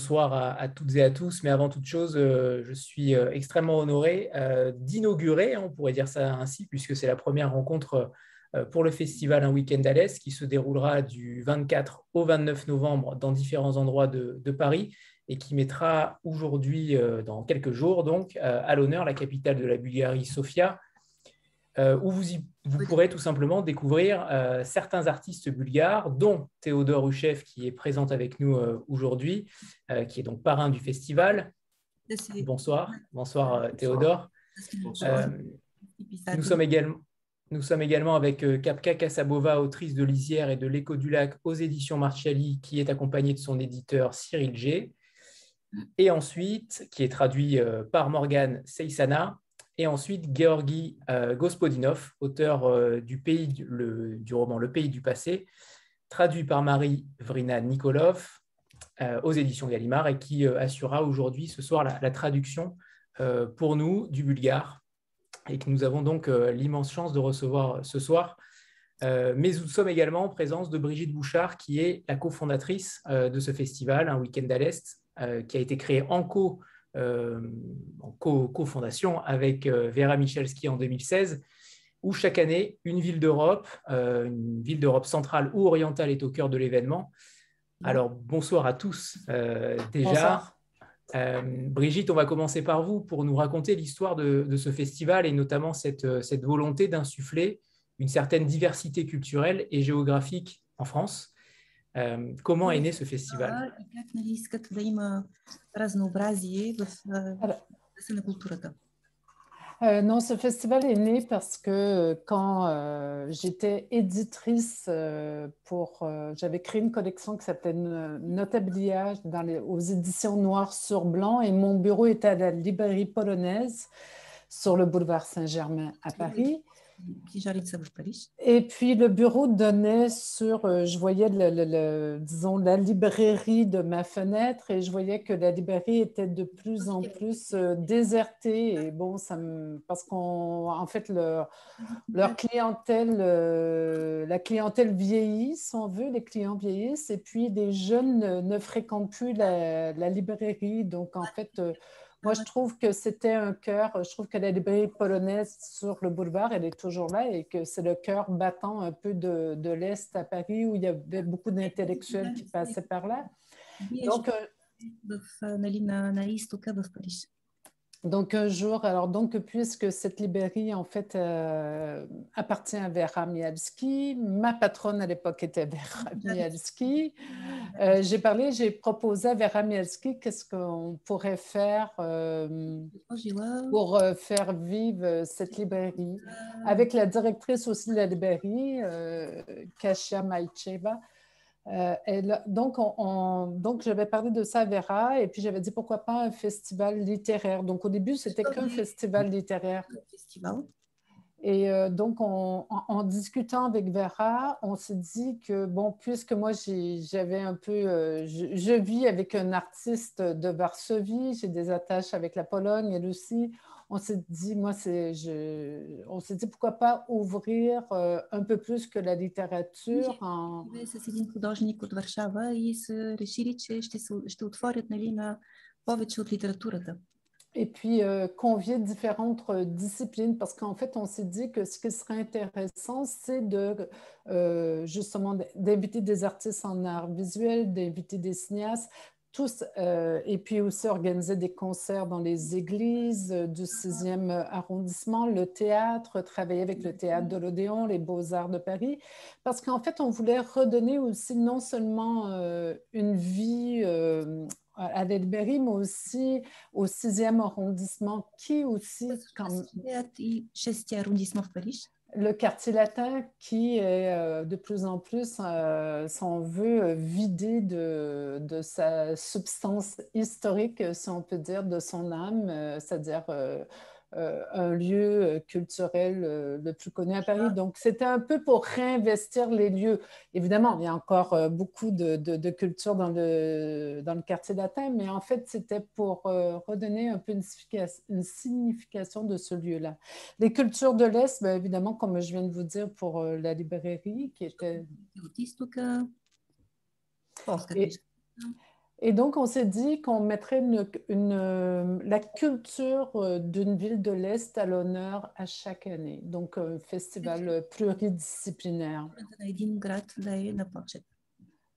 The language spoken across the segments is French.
bonsoir à, toutes et à tous. Mais avant toute chose, je suis extrêmement honoré d'inaugurer, hein, on pourrait dire ça ainsi, puisque c'est la première rencontre pour le festival Un Week-end à l'Est qui se déroulera du 24 au 29 novembre dans différents endroits de, de Paris et qui mettra aujourd'hui, dans quelques jours, donc, à l'honneur la capitale de la Bulgarie, Sofia, euh, où vous, vous, pourrez tout simplement découvrir euh, certains artistes bulgares, dont Théodore Huchev, qui est présente avec nous euh, aujourd'hui, qui est donc parrain du festival. Bonsoir, bonsoir Théodore. nous, sommes également, nous sommes également avec Kapka Kasabova, autrice de Lisière et de L'écho du lac aux éditions Marchali, qui est accompagnée de son éditeur Cyril G. Et ensuite, qui est traduit par Morgane Seysana, et ensuite Georgi euh, Gospodinov, auteur euh, du, pays, du roman Le pays du passé, traduit par Marie Vrina Nikolov euh, aux éditions Gallimard et qui assurera aujourd'hui ce soir la, traduction pour nous du bulgare et que nous avons donc l'immense chance de recevoir ce soir. mais nous sommes également en présence de Brigitte Bouchard, qui est la cofondatrice de ce festival, Un Week-end à l'Est, qui a été créé en co en co-fondation avec euh, Vera Michalski en 2016, où chaque année, une ville d'Europe, euh, une ville d'Europe centrale ou orientale est au cœur de l'événement. Alors, bonsoir à tous déjà. Brigitte, on va commencer par vous pour nous raconter l'histoire de, ce festival et notamment cette, cette volonté d'insuffler une certaine diversité culturelle et géographique en France. Euh, comment est né ce festival? Euh, non, ce festival est né parce que euh, quand j'étais éditrice pour, j'avais créé une collection qui s'appelait Notabilia dans les, aux éditions Noir sur Blanc et mon bureau était à la librairie polonaise sur le boulevard Saint-Germain à Paris. Et puis le bureau donnait sur, euh, je voyais le, disons la librairie de ma fenêtre et je voyais que la librairie était de plus en plus euh, désertée et bon ça me, parce qu'en en fait leur, leur clientèle, euh, la clientèle vieillit, si on veut, les clients vieillissent et puis les jeunes ne, fréquentent plus la, la librairie. Donc en fait moi, je trouve que c'était un cœur, je trouve que la librairie polonaise sur le boulevard, elle est toujours là et que c'est le cœur battant un peu de, de l'Est à Paris où il y avait beaucoup d'intellectuels qui passaient par là. Donc, donc un jour, alors donc puisque cette librairie en fait euh, appartient à Vera Mialski, ma patronne à l'époque était Vera Mialski, euh, j'ai parlé, j'ai proposé à Vera Mialski qu'est-ce qu'on pourrait faire euh, pour faire vivre cette librairie. Avec la directrice aussi de la librairie, Kasia Maicheva. Euh, donc, donc, j'avais parlé de ça à Vera et puis j'avais dit pourquoi pas un festival littéraire. Donc, au début, c'était qu'un festival littéraire. Et euh, donc, en, discutant avec Vera, on s'est dit que, bon, puisque moi, j'avais un peu, euh, je, vis avec un artiste de Varsovie, j'ai des attaches avec la Pologne, elle aussi, on s'est dit, moi, je, on s'est dit pourquoi pas ouvrir euh, un peu plus que la littérature. En... Et puis euh, convier différentes euh, disciplines, parce qu'en fait, on s'est dit que ce qui serait intéressant, c'est de justement d'inviter des artistes en art visuel, d'inviter des cinéastes, tous, euh, et puis aussi organiser des concerts dans les églises euh, du 6e arrondissement, le théâtre, travailler avec le théâtre de l'Odéon, les beaux-arts de Paris, parce qu'en fait, on voulait redonner aussi non seulement euh, une vie à la mais aussi au 6e arrondissement, qui aussi... Comme le quartier latin qui est euh, de plus en plus, euh, si veut, vidé de, sa substance historique, si on peut dire, de son âme, euh, c'est-à-dire euh, un lieu euh, culturel euh, le plus connu à Paris. Donc, c'était un peu pour réinvestir les lieux. Évidemment, il y a encore beaucoup de, de, culture dans le, dans le quartier latin, mais en fait, c'était pour redonner un peu une, signification de ce lieu-là. Les cultures de l'Est, bien évidemment, comme je viens de vous dire, pour la librairie qui était... Et donc, on s'est dit qu'on mettrait une, la culture euh, d'une ville de l'Est à l'honneur à chaque année. Donc, un festival pluridisciplinaire.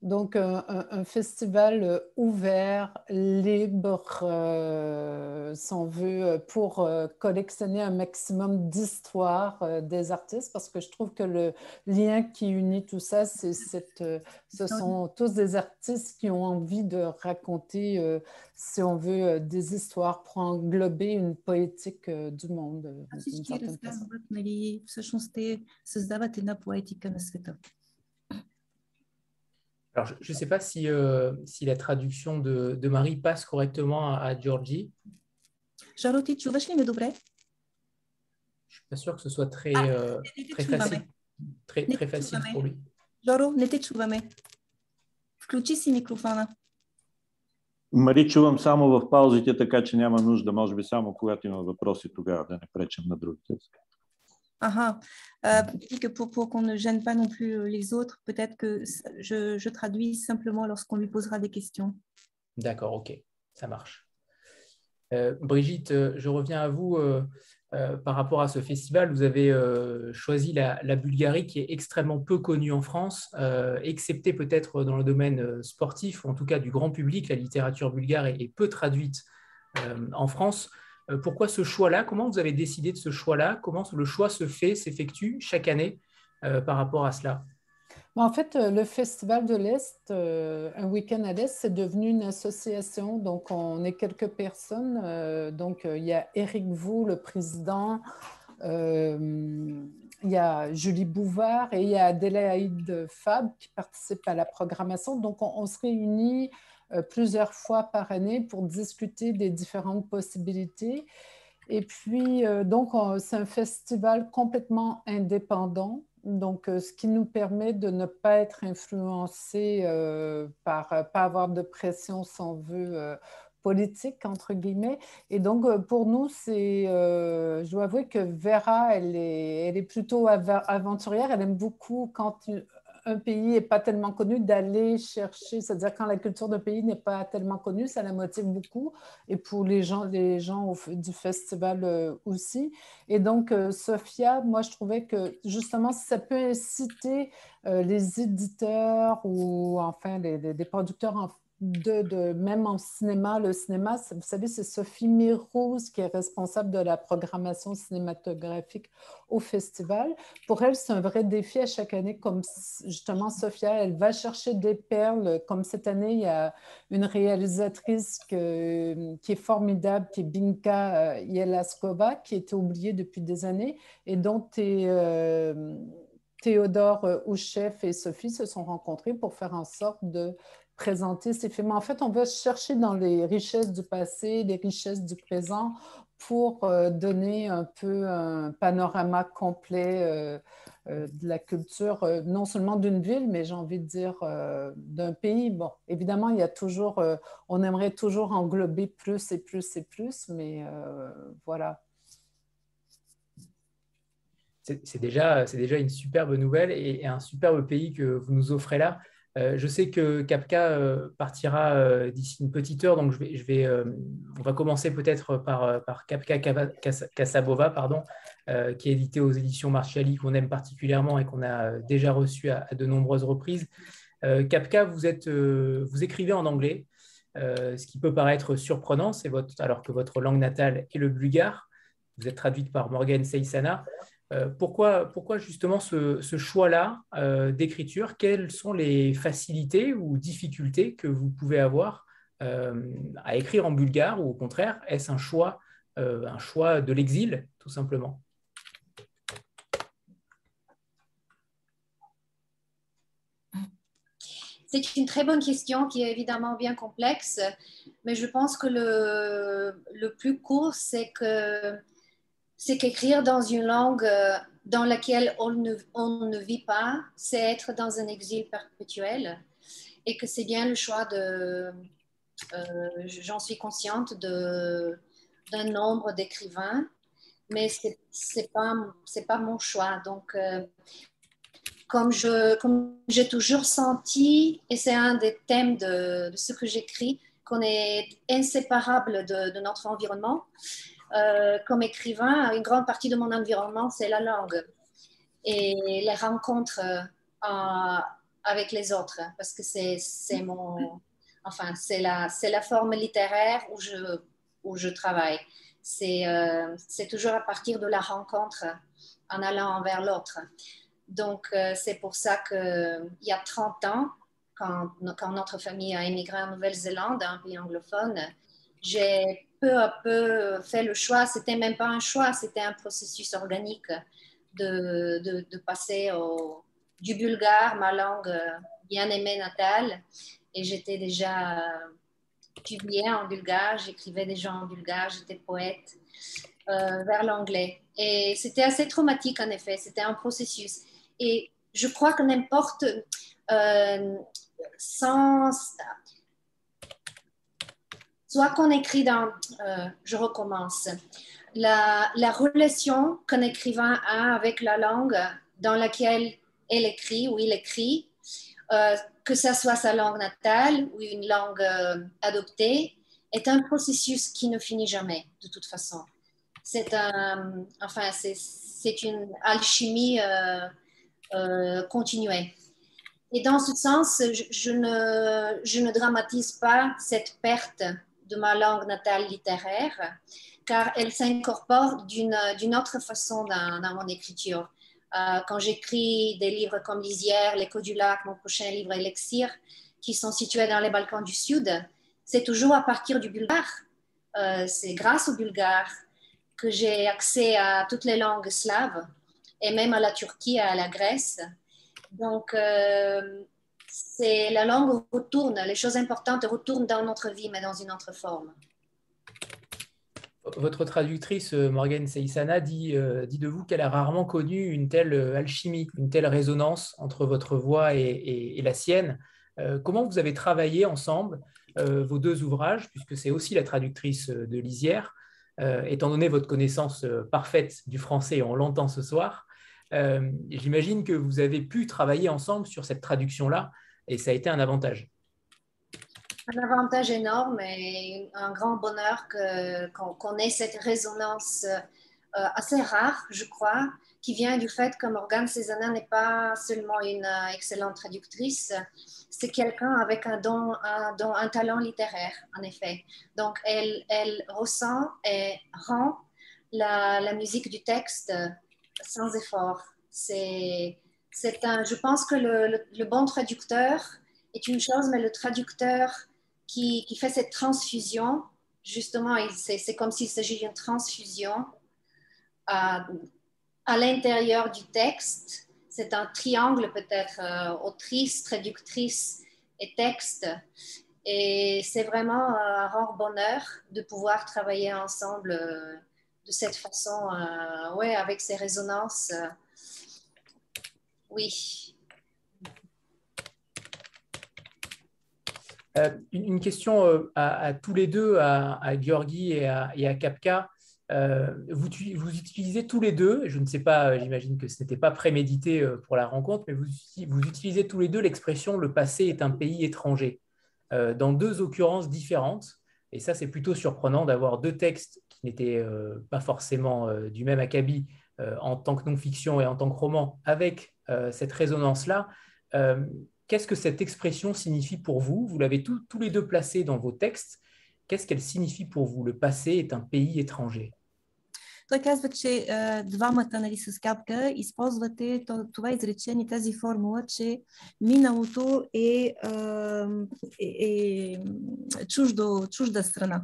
Donc, un, festival euh, ouvert, libre, euh, si on veut, pour euh, collectionner un maximum d'histoires des artistes, parce que je trouve que le lien qui unit tout ça, c'est cette, ce sont tous des artistes qui ont envie de raconter, si on veut, des histoires pour englober une poétique du monde. Alors, je ne sais pas si, euh, si la traduction de, de, Marie passe correctement à, à Georgie. Жаро, ти чуваш ли ме добре? Je suis pas sûr que ce soit très, ah, euh, très facile, très, très facile pour lui. Жоро, не те чуваме. Включи си микрофона. Мари, чувам само в паузите, така че няма нужда, може би само когато има въпроси тогава, да не пречем на другите. Ah, ah. Euh, pour, pour qu'on ne gêne pas non plus euh, les autres, peut-être que je, je, traduis simplement lorsqu'on lui posera des questions. D'accord, ok, ça marche. Euh, Brigitte, je reviens à vous par rapport à ce festival. Vous avez choisi la, la, Bulgarie qui est extrêmement peu connue en France, excepté peut-être dans le domaine sportif, ou en tout cas du grand public. La littérature bulgare est peu traduite en France. Euh, pourquoi ce choix-là? Comment vous avez décidé de ce choix-là? Comment le choix se fait, s'effectue chaque année euh, par rapport à cela? En fait, euh, le Festival de l'Est, un week-end à l'Est, c'est devenu une association. Donc, on est quelques personnes. donc, il y a Éric Vaux, le président. il y a Julie Bouvard et il y a Adélaïde Fab qui participe à la programmation. Donc, on, se réunit plusieurs fois par année pour discuter des différentes possibilités. Et puis, euh, donc, c'est un festival complètement indépendant, donc euh, ce qui nous permet de ne pas être influencé par, pas avoir de pression, sans veut, politique, entre guillemets. Et donc, pour nous, c'est, je dois avouer que Vera, elle est, elle est plutôt aventurière, elle aime beaucoup quand un pays n'est pas tellement connu, d'aller chercher, c'est-à-dire quand la culture d'un pays n'est pas tellement connue, ça la motive beaucoup, et pour les gens, les gens du festival euh, aussi. Et donc, euh, Sophia, moi, je trouvais que justement, ça peut inciter euh, les éditeurs ou enfin les, producteurs en de, même en cinéma, le cinéma, vous savez, c'est Sophie Mirouz qui est responsable de la programmation cinématographique au festival. Pour elle, c'est un vrai défi à chaque année, comme justement Sophia, elle va chercher des perles. Comme cette année, il y a une réalisatrice qui est formidable, qui est Binka euh, Yelaskova, qui était oubliée depuis des années et dont euh, Théodore euh, Ouchef et Sophie se sont rencontrés pour faire en sorte de présenter ces films. En fait, on va chercher dans les richesses du passé, les richesses du présent pour euh, donner un peu un panorama complet euh, euh, de la culture, non seulement d'une ville, mais j'ai envie de dire d'un pays. Bon, évidemment, il y a toujours, on aimerait toujours englober plus et plus et plus, mais voilà. C'est déjà, déjà une superbe nouvelle et un superbe pays que vous nous offrez là. Euh, je sais que Kapka euh, partira euh, d'ici une petite heure, donc je vais, on va commencer peut-être par, par Kapka Casabova, pardon, qui est édité aux éditions Marchiali, qu'on aime particulièrement et qu'on a déjà reçu à, de nombreuses reprises. Kapka, vous, vous écrivez en anglais, ce qui peut paraître surprenant, votre, alors que votre langue natale est le bulgare. Vous êtes traduite par Morgan Seisana. Euh, pourquoi, justement ce, choix-là euh, d'écriture? Quelles sont les facilités ou difficultés que vous pouvez avoir euh, à écrire en bulgare ou au contraire, est-ce un choix, un choix de l'exil tout simplement? C'est une très bonne question qui est évidemment bien complexe, mais je pense que le plus court, c'est que c'est qu'écrire dans une langue euh, dans laquelle on ne, vit pas, c'est être dans un exil perpétuel et que c'est bien le choix de, euh, j'en suis consciente, d'un nombre d'écrivains, mais ce n'est pas, mon choix. Donc, euh, comme j'ai toujours senti, et c'est un des thèmes de, ce que j'écris, qu'on est inséparable de notre environnement. Euh, comme écrivain, une grande partie de mon environnement, c'est la langue et les rencontres euh, avec les autres, parce que c'est mon, enfin, c'est la, la forme littéraire où je, où je travaille. Euh, c'est toujours à partir de la rencontre en allant vers l'autre. Donc, euh, c'est pour ça qu'il y a 30 ans, quand, quand, notre famille a émigré en Nouvelle-Zélande, un pays anglophone, j'ai peu à peu fait le choix, c'était même pas un choix, c'était un processus organique de, de, passer au, du bulgare, ma langue euh, bien aimée natale. Et j'étais déjà publiée en bulgare, j'écrivais déjà en bulgare, j'étais poète, euh, vers l'anglais. Et c'était assez traumatique en effet, c'était un processus. Et je crois que n'importe, euh, sans, soit qu'on écrit dans, euh, je recommence, la, la relation qu'un écrivain a avec la langue dans laquelle elle écrit ou il écrit, euh, que ce soit sa langue natale ou une langue euh, adoptée, est un processus qui ne finit jamais, de toute façon. C'est un, enfin, une alchimie continuée. Et dans ce sens, je, ne, je ne dramatise pas cette perte de ma langue natale littéraire, car elle s'incorpore d'une autre façon dans, mon écriture. Euh, quand j'écris des livres comme Lisière, L'écho du lac, mon prochain livre Elixir, qui sont situés dans les Balkans du Sud, c'est toujours à partir du bulgare. Euh, c'est grâce au bulgare que j'ai accès à toutes les langues slaves et même à la Turquie et à la Grèce. Donc, euh, c'est la langue retourne, les choses importantes retournent dans notre vie, mais dans une autre forme. Votre traductrice Morgane Seissana dit, euh, dit de vous qu'elle a rarement connu une telle euh, alchimie, une telle résonance entre votre voix et, la sienne. Euh, comment vous avez travaillé ensemble vos deux ouvrages, puisque c'est aussi la traductrice de Lisière, étant donné votre connaissance parfaite du français, on l'entend ce soir. J'imagine que vous avez pu travailler ensemble sur cette traduction-là et ça a été un avantage. Un avantage énorme et un grand bonheur qu'on ait cette résonance euh, assez rare, je crois, qui vient du fait que Morgane Cézanne n'est pas seulement une euh, excellente traductrice, c'est quelqu'un avec un don, un talent littéraire, en effet. Donc, elle, ressent et rend la musique du texte sans effort. C'est un, je pense que le, bon traducteur est une chose, mais le traducteur qui, fait cette transfusion, justement, c'est comme s'il s'agit d'une transfusion à, l'intérieur du texte. C'est un triangle peut-être, euh, autrice, traductrice et texte. Et c'est vraiment un rare bonheur de pouvoir travailler ensemble euh, de cette façon, euh, ouais, avec ces résonances. Oui. Euh, une question euh, à, tous les deux, à, à Georgi et à, et Kapka. Euh, vous, vous, utilisez tous les deux, je ne sais pas, j'imagine que ce n'était pas prémédité pour la rencontre, mais vous, vous utilisez tous les deux l'expression le passé est un pays étranger, dans deux occurrences différentes. Et ça, c'est plutôt surprenant d'avoir deux textes n'étaient pas forcément du même acabit en tant que non-fiction et en tant que roman, avec euh, cette résonance-là. Euh, qu'est-ce que cette expression signifie pour vous Vous l'avez tous les deux placé dans vos textes. Qu'est-ce qu'elle signifie pour vous Le passé est un pays étranger. Той казва, че е, двамата нали, с капка използвате това изречение, тази формула, че миналото е, е, е чуждо, чужда страна.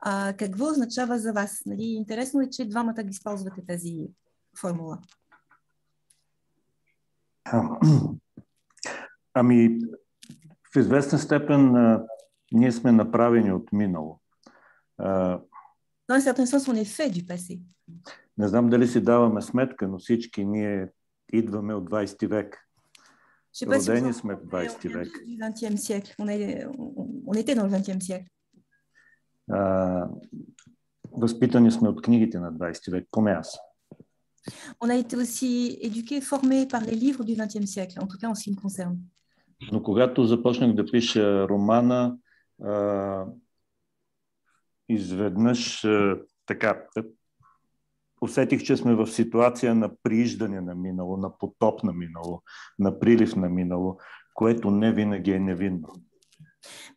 А, какво означава за вас? Нали, интересно е, че двамата ги използвате тази формула. Ами, в известна степен а, ние сме направени от минало. Dans un certain sens, on est fait du passé. Не знам дали си даваме сметка, но всички ние идваме от 20 век. Родени сме в 20 век. 20e siècle. On, est, on était dans le 20e siècle. А, възпитани сме от книгите на 20 век, поне аз. On a été aussi éduqués, formés par les livres du XXe siècle, en tout cas en ce qui me concerne. Но когато започнах да пиша романа, а, изведнъж а, така усетих, че сме в ситуация на прииждане на минало, на потоп на минало, на прилив на минало, което не винаги е невинно.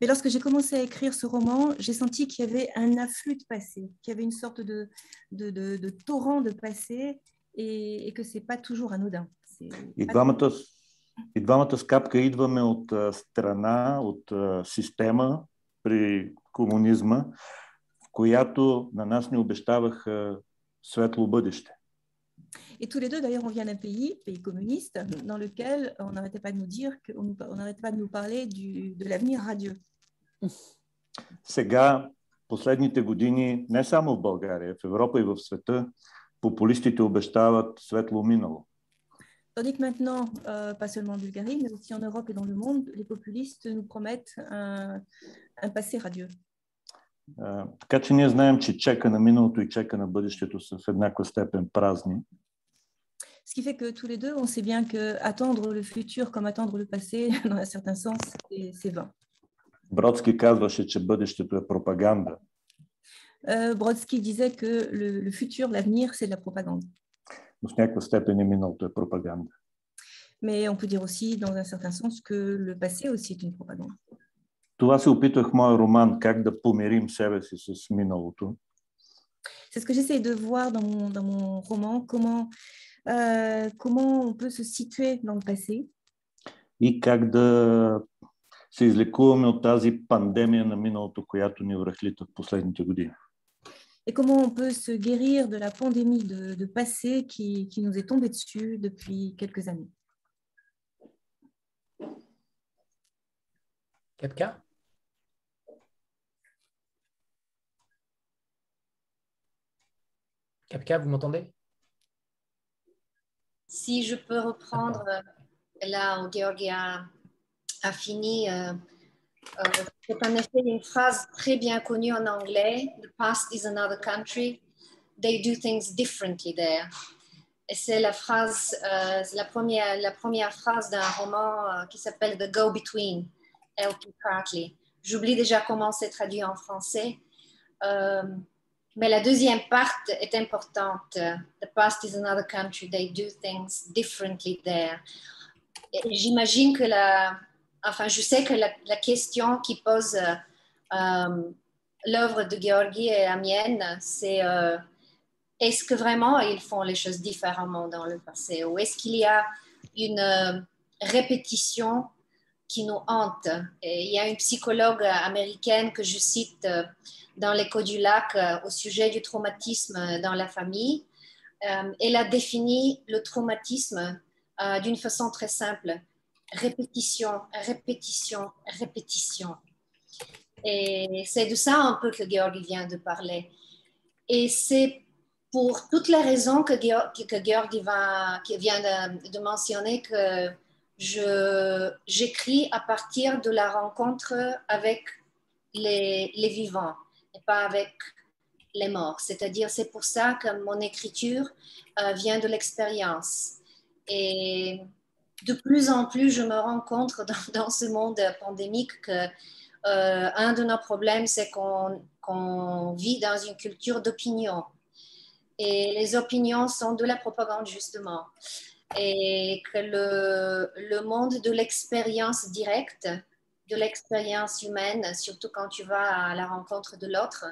Mais lorsque j'ai commencé à écrire ce roman, j'ai senti qu'il y avait un afflux de passé, qu'il y avait une sorte de, de, de, de torrent de passé et, et que ce n'est pas toujours anodin. И двамата, и двамата с капка идваме от а, страна, от а, система при комунизма, в която на нас ни обещаваха светло бъдеще. Et tous les deux, d'ailleurs, on vient d'un pays, pays communiste, dans lequel on n'arrêtait pas de nous dire, qu'on on n'arrêtait pas de nous parler du, de l'avenir radieux. Сега, последните години, не само в България, в Европа и в света, популистите обещават светло минало. Tandis que maintenant, euh, pas seulement en Bulgarie, mais aussi en Europe et dans le monde, les populistes nous promettent un, un passé radieux. А, така че ние знаем, че чека на миналото и чека на бъдещето са в еднаква степен празни. Ce qui fait que tous les deux, on sait bien que attendre le futur comme attendre le passé, dans un certain sens, c'est vain. Бродски казваше, че бъдещето е пропаганда. Euh, Brodsky disait que le, le futur, l'avenir, c'est de la propagande. но в някаква степен и миналото е пропаганда. Mais on peut dire aussi, dans un certain sens, que le passé aussi est une propagande. Това се опитвах в моя роман, как да помирим себе си с миналото. C'est ce que j'essaie de voir dans mon, dans mon roman, comment, euh, comment on peut se situer dans le passé и как да се излекуваме от тази пандемия на миналото, която ни връхлита в последните години. et comment on peut se guérir de la pandémie de, de passé qui, qui nous est tombée dessus depuis quelques années. Kapka Kapka, vous m'entendez Si je peux reprendre euh, là où Georgi a, fini, euh, euh, c'est en effet une phrase très bien connue en anglais. The past is another country. They do things differently there. Et c'est la phrase, euh, la première, la première phrase d'un roman euh, qui s'appelle The Go-Between, L.P. Hartley. J'oublie déjà comment c'est traduit en français. Euh, mais la deuxième partie est importante. The past is another country. They do things differently there. J'imagine que la, enfin, je sais que la, question qui pose euh, euh, l'œuvre de Georgi et la mienne, c'est euh, est-ce que vraiment ils font les choses différemment dans le passé? Ou est-ce qu'il y a une répétition qui nous hante? Il y a une psychologue américaine que je cite dans l'écho du lac au sujet du traumatisme dans la famille. Elle a défini le traumatisme d'une façon très simple. Répétition, répétition, répétition. Et c'est de ça un peu que Georgi vient de parler. Et c'est pour toutes les raisons que, Georg- va, qui vient de, mentionner que je, j'écris à partir de la rencontre avec les, les vivants et pas avec les morts. C'est-à-dire, c'est pour ça que mon écriture euh, vient de l'expérience. Et de plus en plus, je me rends compte dans, dans ce monde pandémique que euh, un de nos problèmes, c'est qu'on vit dans une culture d'opinion. Et les opinions sont de la propagande, justement. Et que le, monde de l'expérience directe, de l'expérience humaine, surtout quand tu vas à la rencontre de l'autre,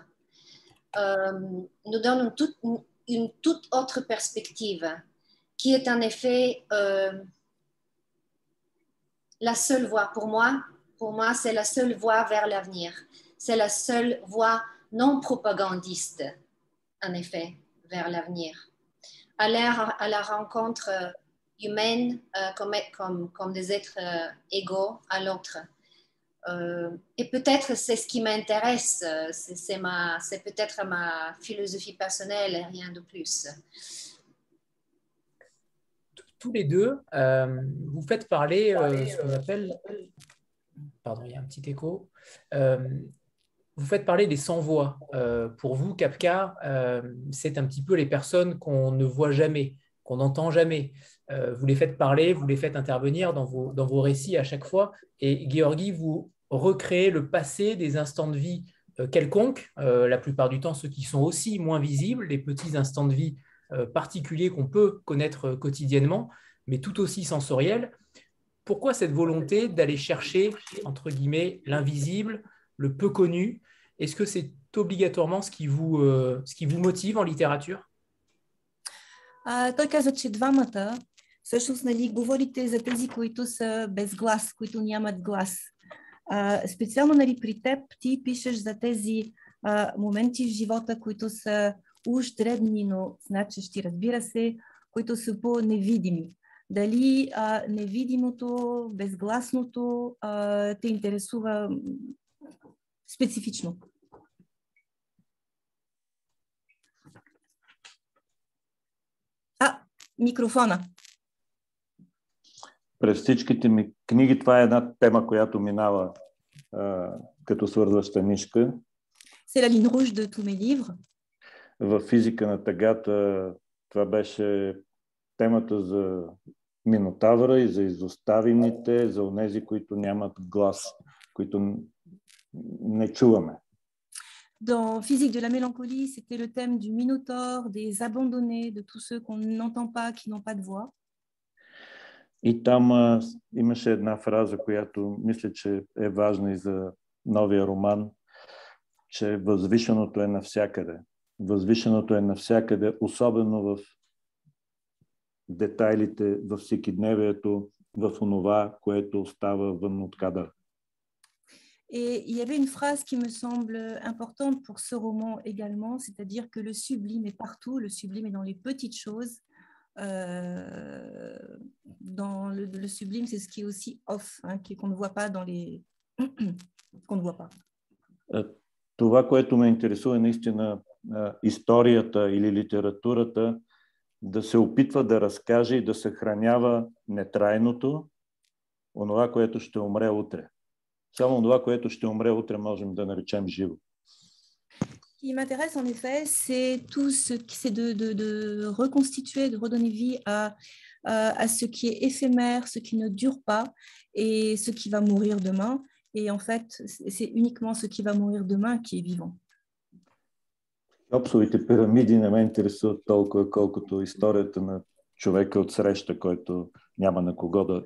euh, nous donne une toute, une toute autre perspective, qui est en effet euh, la seule voie pour moi. Pour moi, c'est la seule voie vers l'avenir. C'est la seule voie non propagandiste, en effet, vers l'avenir. Aller à la rencontre humaine euh, comme, comme, comme des êtres euh, égaux à l'autre. Euh, et peut-être c'est ce qui m'intéresse, euh, c'est peut-être ma philosophie personnelle et rien de plus. Tous les deux, euh, vous faites parler euh, ce qu'on appelle. Pardon, il y a un petit écho. Euh, vous faites parler des sans-voix. Euh, pour vous, euh, c'est un petit peu les personnes qu'on ne voit jamais, qu'on n'entend jamais. vous les faites parler, vous les faites intervenir dans vos, dans vos récits à chaque fois. Et Georgi, vous recréez le passé des instants de vie quelconques, la plupart du temps ceux qui sont aussi moins visibles, les petits instants de vie particuliers qu'on peut connaître quotidiennement, mais tout aussi sensoriels. Pourquoi cette volonté d'aller chercher, entre guillemets, l'invisible, le peu connu Est-ce que c'est obligatoirement ce qui vous, euh, ce qui vous motive en littérature а, той каза, че двамата, всъщност, нали, говорите за тези, които са без глас, които нямат глас. А, специално, нали, при теб ти пишеш за тези а, моменти в живота, които са уж дребни, но значещи, разбира се, които са по-невидими. Дали а, невидимото, безгласното а, те интересува специфично? А, микрофона. През всичките ми книги това е една тема, която минава а, като свързваща нишка. C'est la ligne rouge de tous mes livres. В физика на тъгата това беше темата за Минотавра и за изоставените, за онези, които нямат глас, които не чуваме. Dans Physique de la mélancolie, c'était le thème du Minotaure, des abandonnés, de tous ceux qu'on n'entend pas, qui n'ont pas de voix. И там а, имаше една фраза, която мисля, че е важна и за новия роман, че възвишеното е навсякъде. Възвишеното е навсякъде, особено в детайлите, в всекидневието, в онова, което става вън от кадър. Et il y avait une phrase qui me semble importante pour ce roman également, c'est-à-dire que le sublime est partout, le sublime est dans les petites choses. Euh, dans le, le sublime, c'est ce qui est aussi off, hein, qu'on ne voit pas dans les... qu'on ne voit pas. Това, което ме интересува е наистина историята или литературата да се опитва да разкаже и да съхранява нетрайното, онова, което ще умре утре. Само това, което ще умре утре, можем да наречем живо. qui m'intéresse en effet, c'est tout ce qui c'est de, de, de, reconstituer, de redonner vie à, à, à, ce qui est éphémère, ce qui ne dure pas et ce qui va mourir demain. Et en fait, c'est uniquement ce qui va mourir demain qui est vivant. Хеопсовите пирамиди не ме интересуват толкова, колкото историята на човека от среща, който няма на кого да,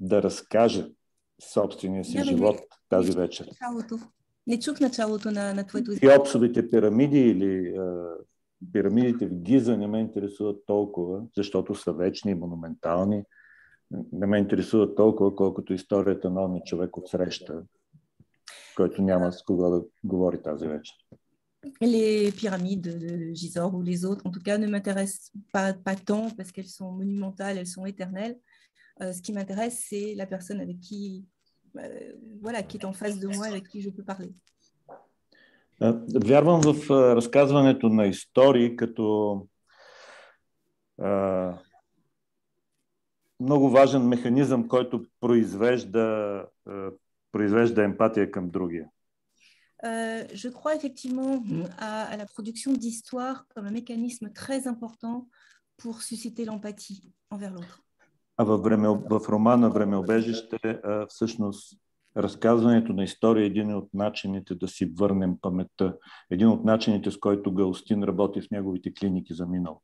да разкаже собствения си живот тази вечер. Не чух началото на, на твоето Хеопсовите пирамиди или а, пирамидите в Гиза не ме интересуват толкова, защото са вечни и монументални. Не ме интересуват толкова, колкото историята на онния човек от среща, който няма с кого да говори тази вечер. Les pyramides de Gisors ou les autres, en tout cas, ne m'intéressent pas, pas tant parce qu'elles sont monumentales, elles sont éternelles. Euh, ce qui m'intéresse, c'est la personne avec qui, euh, voilà, qui est en face de moi, avec qui je peux parler. Вярвам в разказването на истории като а, много важен механизъм, който произвежда, а, произвежда емпатия към другия. Euh, je crois effectivement à, à la production d'histoires comme un mécanisme très important pour susciter l'empathie envers l'autre. А във време, в романа Времеобежище всъщност разказването на история е един от начините да си върнем паметта. Един от начините, с който Галстин работи в неговите клиники за минало.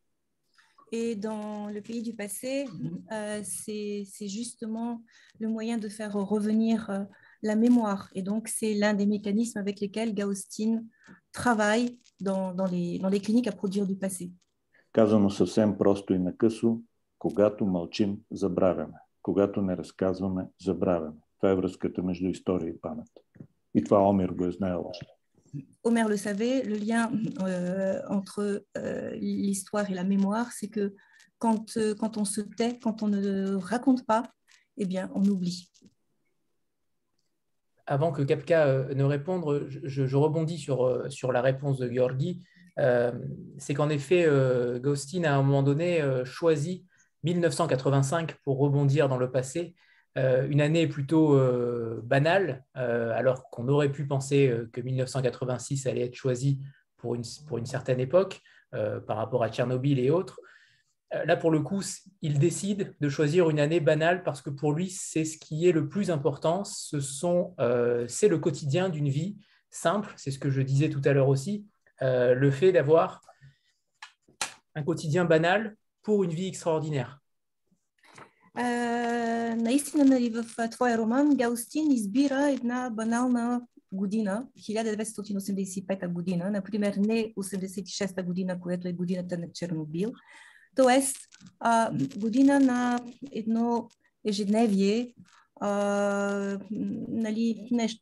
Et dans le pays du passé, euh, c'est justement le moyen de faire revenir euh, la mémoire. Et donc, c'est l'un des mécanismes avec lesquels Gaustin travaille dans, dans, les, dans les cliniques à produire du passé. Казано съвсем просто и накъсо, Когато мълчим, забравяме. Когато не разказваме, забравяме. Това е връзката между история и памет. И това Омер го е знаел още. Omer le savait, le lien euh, entre euh, l'histoire et la mémoire, c'est que quand, euh, quand on se tait, quand on ne raconte pas, eh bien, on oublie. Avant que Kapka euh, ne réponde, je, rebondis sur, euh, sur la réponse de Georgi. Euh, c'est qu'en effet, Ghostin a à un moment donné choisi 1985 pour rebondir dans le passé, euh, une année plutôt euh, banale, euh, alors qu'on aurait pu penser que 1986 allait être choisi pour une, pour une certaine époque par rapport à Tchernobyl et autres. euh, là, pour le coup, il décide de choisir une année banale parce que pour lui, c'est ce qui est le plus important. Ce sont, euh, c'est le quotidien d'une vie simple. C'est ce que je disais tout à l'heure aussi. Euh, le fait d'avoir un quotidien banal pour une vie extraordinaire. наистина, нали, в твоя роман Галстин избира една банална година, 1985 година, например не 86 година, която е годината на Чернобил, Тоест, а, година на едно ежедневие, а, нали, нещо,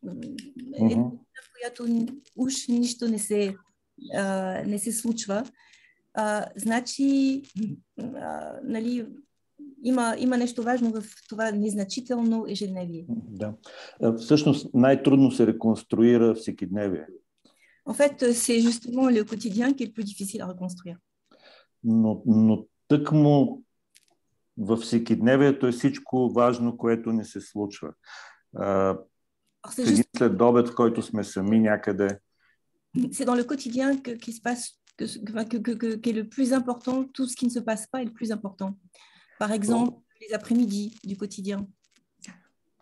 една, в която уж нищо не се, а, не се случва. А, значи, а, нали, има, има нещо важно в това незначително ежедневие. Да. Всъщност най-трудно се реконструира всекидневие. En fait, c'est justement le quotidien qui est le plus difficile à reconstruire. Но, но тъкмо във всекидневието е всичко важно, което ни се случва. А, един след обед, в който сме сами някъде. C'est dans le quotidien que, qui se passe, que, que, que, que, qui est le plus important, tout ce qui ne se passe pas est le plus important. Par exemple, les après-midi du quotidien.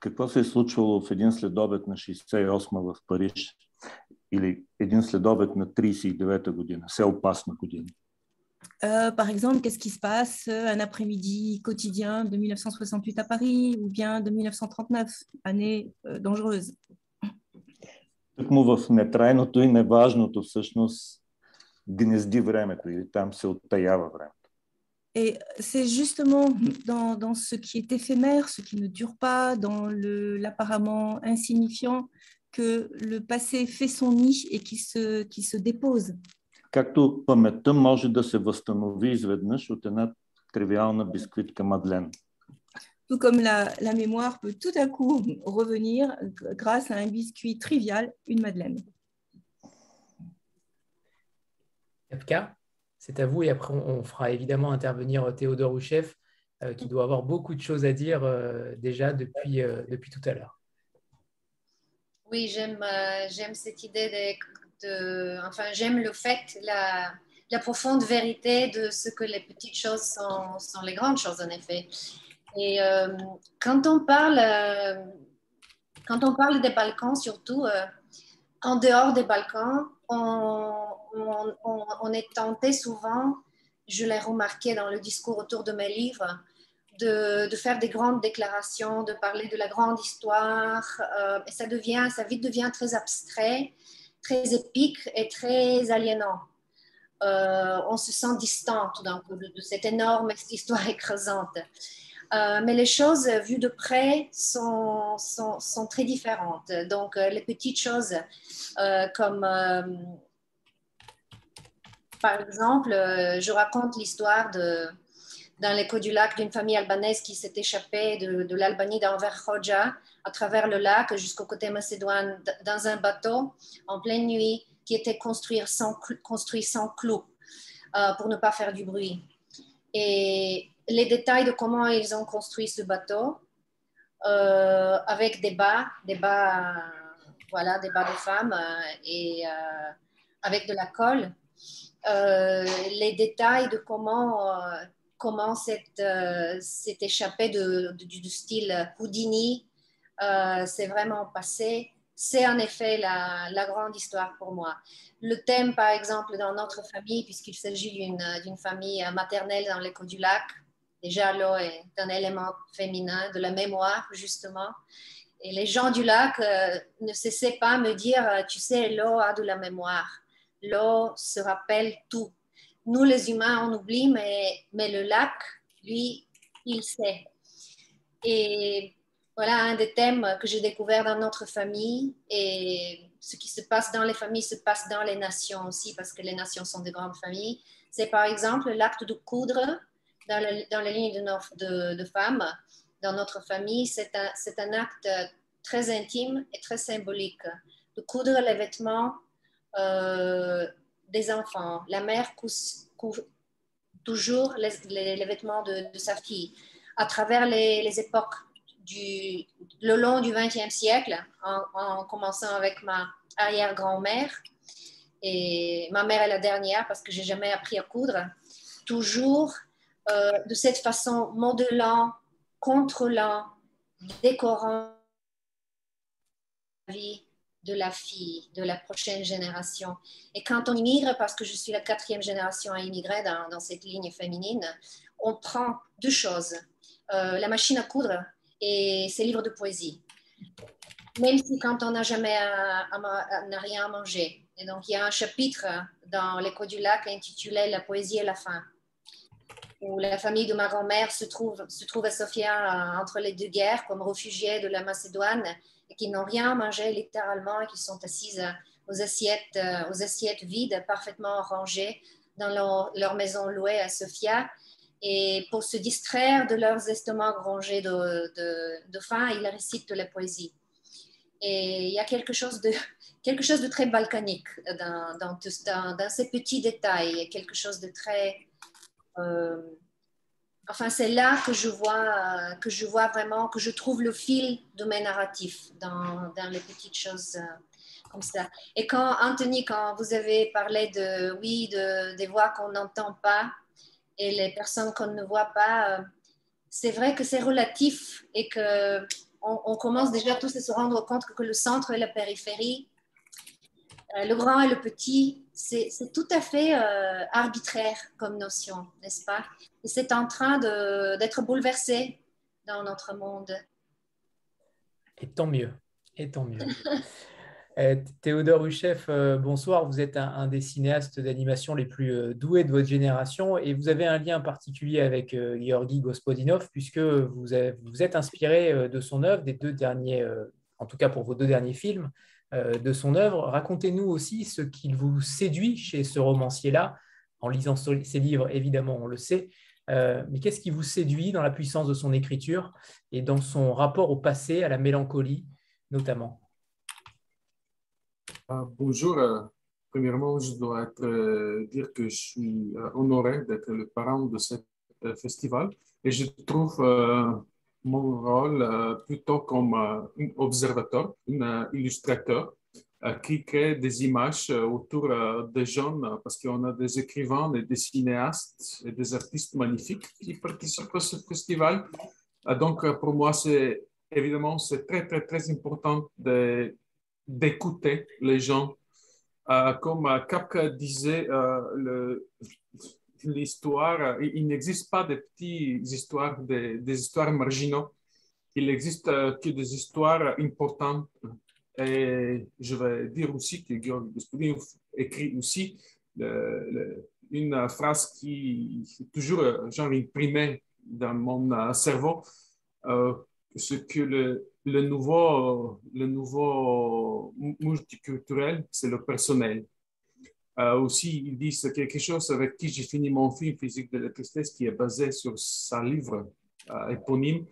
Какво се е случвало в един следобед на 68 в Париж или един следобед на 39-та година, все опасна година? Euh, par exemple, qu'est-ce qui se passe euh, un après-midi quotidien de 1968 à Paris ou bien de 1939, année euh, dangereuse Тъкмо в нетрайното и неважното всъщност гнезди времето или там се оттаява времето. Et c'est justement dans, dans, ce qui est éphémère, ce qui ne dure pas, dans l'apparemment insignifiant, que le passé fait son nid et qui se, qui se dépose. както паметта може да се възстанови изведнъж от една тривиална бисквитка Мадлен. Tout comme la, la mémoire peut tout à coup revenir grâce à un biscuit trivial, une madeleine. Kapka, c'est à vous et après on fera évidemment intervenir Théodore Rouchef euh, qui doit avoir beaucoup de choses à dire euh, déjà depuis, euh, depuis tout à l'heure. Oui, j'aime euh, j'aime cette idée de enfin, j'aime le fait, la, profonde vérité de ce que les petites choses sont, les grandes choses, en effet. Et euh, quand on parle, euh, quand on parle des Balkans, surtout euh, en dehors des Balkans, on, est tenté souvent, je l'ai remarqué dans le discours autour de mes livres, de, de, faire des grandes déclarations, de parler de la grande histoire, et ça devient, ça vite devient très abstrait très épique et très aliénant. Euh, on se sent distant tout d'un coup de, cette énorme histoire écrasante. Euh, mais les choses vues de près sont, sont, sont très différentes. Donc, euh, les petites choses comme, par exemple, je raconte l'histoire de, dans l'écho du lac d'une famille albanaise qui s'est échappée de, l'Albanie d'Anver Khoja à travers le lac jusqu'au côté macédoine dans un bateau en pleine nuit qui était construit sans, construit sans clous euh, pour ne pas faire du bruit. Et les détails de comment ils ont construit ce bateau euh, avec des bas, des bas, voilà, des bas de femmes euh, et avec de la colle. les détails de comment comment c'est échappé de, du, du, style Houdini euh, c'est vraiment passé. C'est en effet la, grande histoire pour moi. Le thème, par exemple, dans notre famille, puisqu'il s'agit d'une famille maternelle dans l'écho du lac, déjà l'eau est un élément féminin de la mémoire, justement. Et les gens du lac euh, ne cessaient pas de me dire, euh, tu sais, l'eau a de la mémoire. L'eau se rappelle tout. Nous, les humains, on oublie, mais, mais le lac, lui, il sait. Et voilà un des thèmes que j'ai découvert dans notre famille et ce qui se passe dans les familles se passe dans les nations aussi parce que les nations sont de grandes familles. C'est par exemple l'acte de coudre dans, dans les lignes de, de, femmes dans notre famille. C'est un, un, acte très intime et très symbolique de coudre les vêtements euh, des enfants. La mère coud, toujours les, vêtements de, sa fille à travers les, époques du, le long du XXe siècle, en, commençant avec ma arrière-grand-mère. Et ma mère est la dernière parce que j'ai jamais appris à coudre. Toujours de cette façon, modelant, contrôlant, décorant la vie de la fille, de la prochaine génération. Et quand on immigre, parce que je suis la quatrième génération à immigrer dans, cette ligne féminine, on prend deux choses, euh, la machine à coudre et ses livres de poésie. Même si quand on n'a jamais rien à manger. Et donc il y a un chapitre dans l'écho du lac intitulé La poésie et la faim où la famille de ma grand-mère se trouve, se trouve à Sofia entre les deux guerres comme réfugiés de la Macédoine qui n'ont rien mangé littéralement et qui sont assises aux assiettes, euh, aux assiettes vides, parfaitement rangées dans leur, maison louée à Sofia. Et pour se distraire de leurs estomacs rongés de, de, faim, ils récitent la poésie. Et il y a quelque chose de, quelque chose de très balkanique dans, dans, dans, dans ces petits détails, quelque chose de très... Euh, Enfin, c'est là que je vois, que je vois vraiment, que je trouve le fil de mes narratifs dans, les petites choses euh, comme ça. Et quand, Anthony, quand vous avez parlé de, oui, de, des voix qu'on n'entend pas et les personnes qu'on ne voit pas, euh, c'est vrai que c'est relatif et que on, commence déjà tous à se rendre compte que le centre et la périphérie, le grand et le petit, c'est tout à fait euh, arbitraire comme notion, n'est-ce pas? Et c'est en train d'être bouleversé dans notre monde. Et tant mieux, et tant mieux. Euh, Théodore Huchef, euh, bonsoir. Vous êtes un, des cinéastes d'animation les plus doués de votre génération et vous avez un lien particulier avec Georgi Gospodinov puisque vous, vous, êtes inspiré de son œuvre, des deux derniers, en tout cas pour vos deux derniers films, euh, de son œuvre. Racontez-nous aussi ce qui vous séduit chez ce romancier-là. En lisant ses livres, évidemment, on le sait. Euh, mais qu'est-ce qui vous séduit dans la puissance de son écriture et dans son rapport au passé, à la mélancolie notamment? Ah, Bonjour. Euh, premièrement, je dois dire que je suis honoré d'être le parent de ce festival et je trouve mon rôle euh, plutôt comme euh, un observateur, un euh, illustrateur qui crée des images autour des jeunes parce qu'on a des écrivains des cinéastes et des artistes magnifiques qui participent à ce festival. Donc, pour moi, c'est évidemment, très, très, très important d'écouter les gens. comme Kafka disait, le, l'histoire, il n'existe pas de petites histoires, des, histoires marginaux. Il n'existe euh, que des histoires importantes. Et je vais dire aussi que Georg Gospodinov écrit aussi une phrase qui est toujours euh, genre imprimée dans mon euh, cerveau, euh, ce que le, le, nouveau, le nouveau multiculturel, c'est le personnel. Euh, aussi, ils disent quelque chose avec qui j'ai fini mon film Physique de la tristesse, qui est basé sur sa livre euh, éponyme,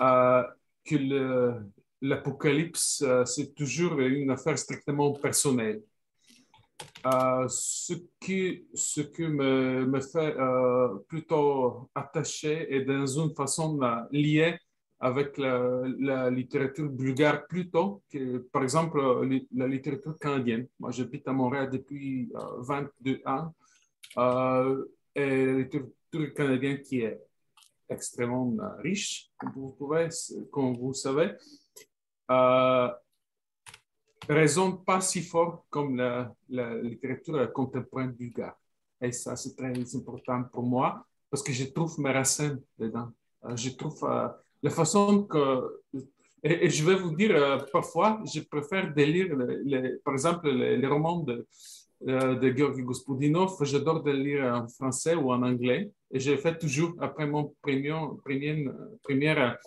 euh, que l'apocalypse, c'est toujours une affaire strictement personnelle. ce qui, ce qui me, me fait plutôt attaché et dans une façon liée avec la, littérature bulgare plutôt que, par exemple, la littérature canadienne. Moi, j'habite à Montréal depuis 22 euh, ans. Euh, et la littérature canadienne qui est extrêmement riche, comme vous, pouvez, comme vous savez, euh, résonne pas si fort comme la, la littérature contemporaine bulgare. Et ça, c'est très important pour moi parce que je trouve mes racines dedans. Euh, je trouve la façon que... Et, je vais vous dire, euh, parfois, je préfère lire, les, par exemple, les, romans de, euh, de Georgi Gospodinov. J'adore de lire en français ou en anglais. Et j'ai fait toujours, après mon premier, première, première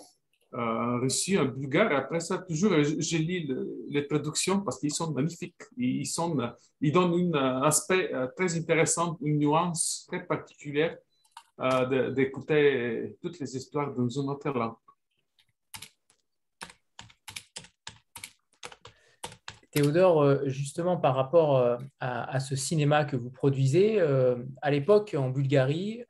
euh, en bulgare. Après ça, toujours, je, lis les traductions parce qu'ils sont magnifiques. Ils, sont, ils donnent un aspect très intéressant, une nuance très particulière d'écouter toutes les histoires dans une autre langue. Théodore, euh, justement par rapport euh, à, ce cinéma que vous produisez, euh, à l'époque en Bulgarie,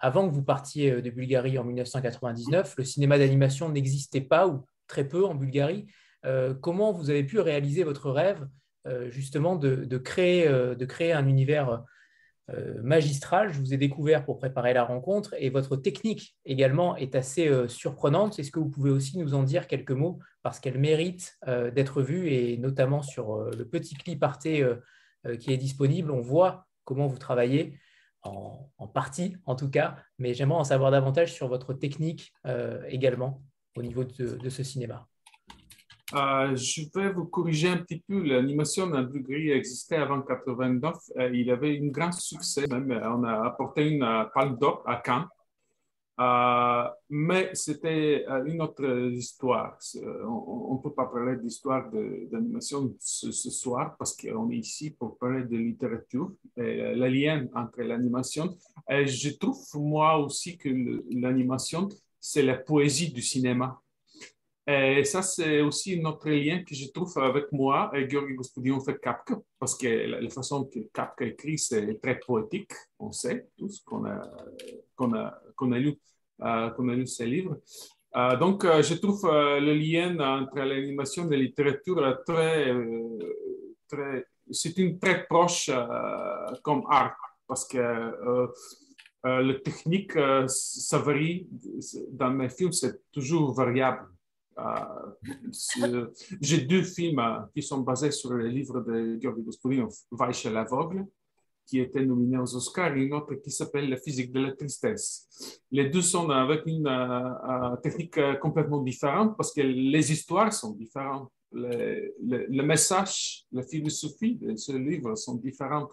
avant que vous partiez de Bulgarie en 1999, le cinéma d'animation n'existait pas ou très peu en Bulgarie. comment vous avez pu réaliser votre rêve justement de, créer, de créer un univers magistrale. Je vous ai découvert pour préparer la rencontre et votre technique également est assez surprenante. Est-ce que vous pouvez aussi nous en dire quelques mots parce qu'elle mérite d'être vue et notamment sur le petit clip Arte qui est disponible, on voit comment vous travaillez en, partie en tout cas, mais j'aimerais en savoir davantage sur votre technique euh, également au niveau de, ce cinéma. Euh, je vais vous corriger un petit peu. L'animation d'un degré existait avant 89. Euh, il avait un grand succès. Même, on a apporté une palme d'or à Cannes. Euh, mais c'était euh, une autre histoire. Euh, on ne peut pas parler d'histoire d'animation ce, soir parce qu'on est ici pour parler de littérature et le lien entre l'animation. Je trouve, moi aussi, que l'animation, c'est la poésie du cinéma. Et ça, c'est aussi notre lien que je trouve avec moi et Georgi Gospodion fait Kafka, parce que la, façon que Kafka écrit, c'est très poétique, on sait tous qu'on a, qu'on a, qu'on a, lu, euh, qu'on a lu ses livres. Euh, donc, euh, je trouve le lien entre l'animation et la littérature très, très c'est une très proche comme art, parce que la technique, ça varie. Dans mes films, c'est toujours variable. Euh, j'ai deux films euh, qui sont basés sur le livre de Georgi Gospodinov, Vache l'aveugle, qui était nominé aux Oscars, et une autre qui s'appelle La physique de la tristesse. Les deux sont avec une euh, technique complètement différente parce que les histoires sont différentes. Le, le, message, la philosophie de ce livre sont différentes.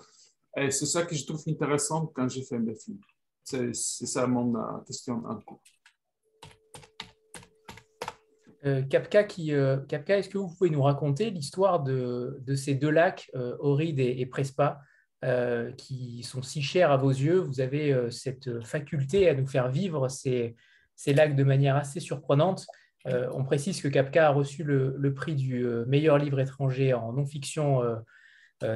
Et c'est ça que je trouve intéressant quand je fais mes films. C'est ça mon question en cours. Euh, Kapka, euh, est-ce que vous pouvez nous raconter l'histoire de, ces deux lacs, euh, Oride et, Prespa, qui sont si chers à vos yeux? Vous avez cette faculté à nous faire vivre ces, lacs de manière assez surprenante. on précise que Kapka a reçu le, prix du meilleur livre étranger en non-fiction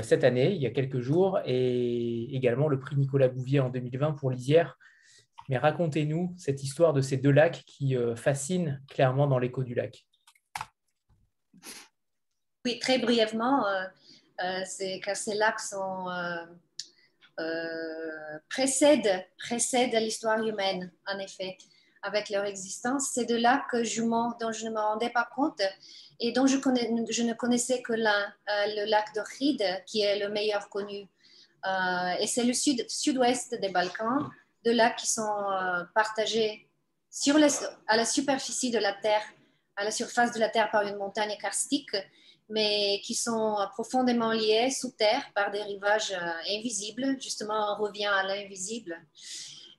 cette année, il y a quelques jours, et également le prix Nicolas Bouvier en 2020 pour Lisière. Mais racontez-nous cette histoire de ces deux lacs qui euh, fascinent clairement dans l'écho du lac. Oui, très brièvement, euh, euh, c'est car ces lacs précèdent, précèdent l'histoire humaine, en effet, avec leur existence. C'est deux lacs dont je ne me rendais pas compte et dont je, ne connaissais que l'un, le lac de Ride, qui est le meilleur connu. et c'est le sud, sud-ouest des Balkans de lacs qui sont euh, partagés à la superficie de la Terre, à la surface de la Terre par une montagne karstique, mais qui sont profondément liés sous terre par des rivages euh, invisibles. Justement, on revient à l'invisible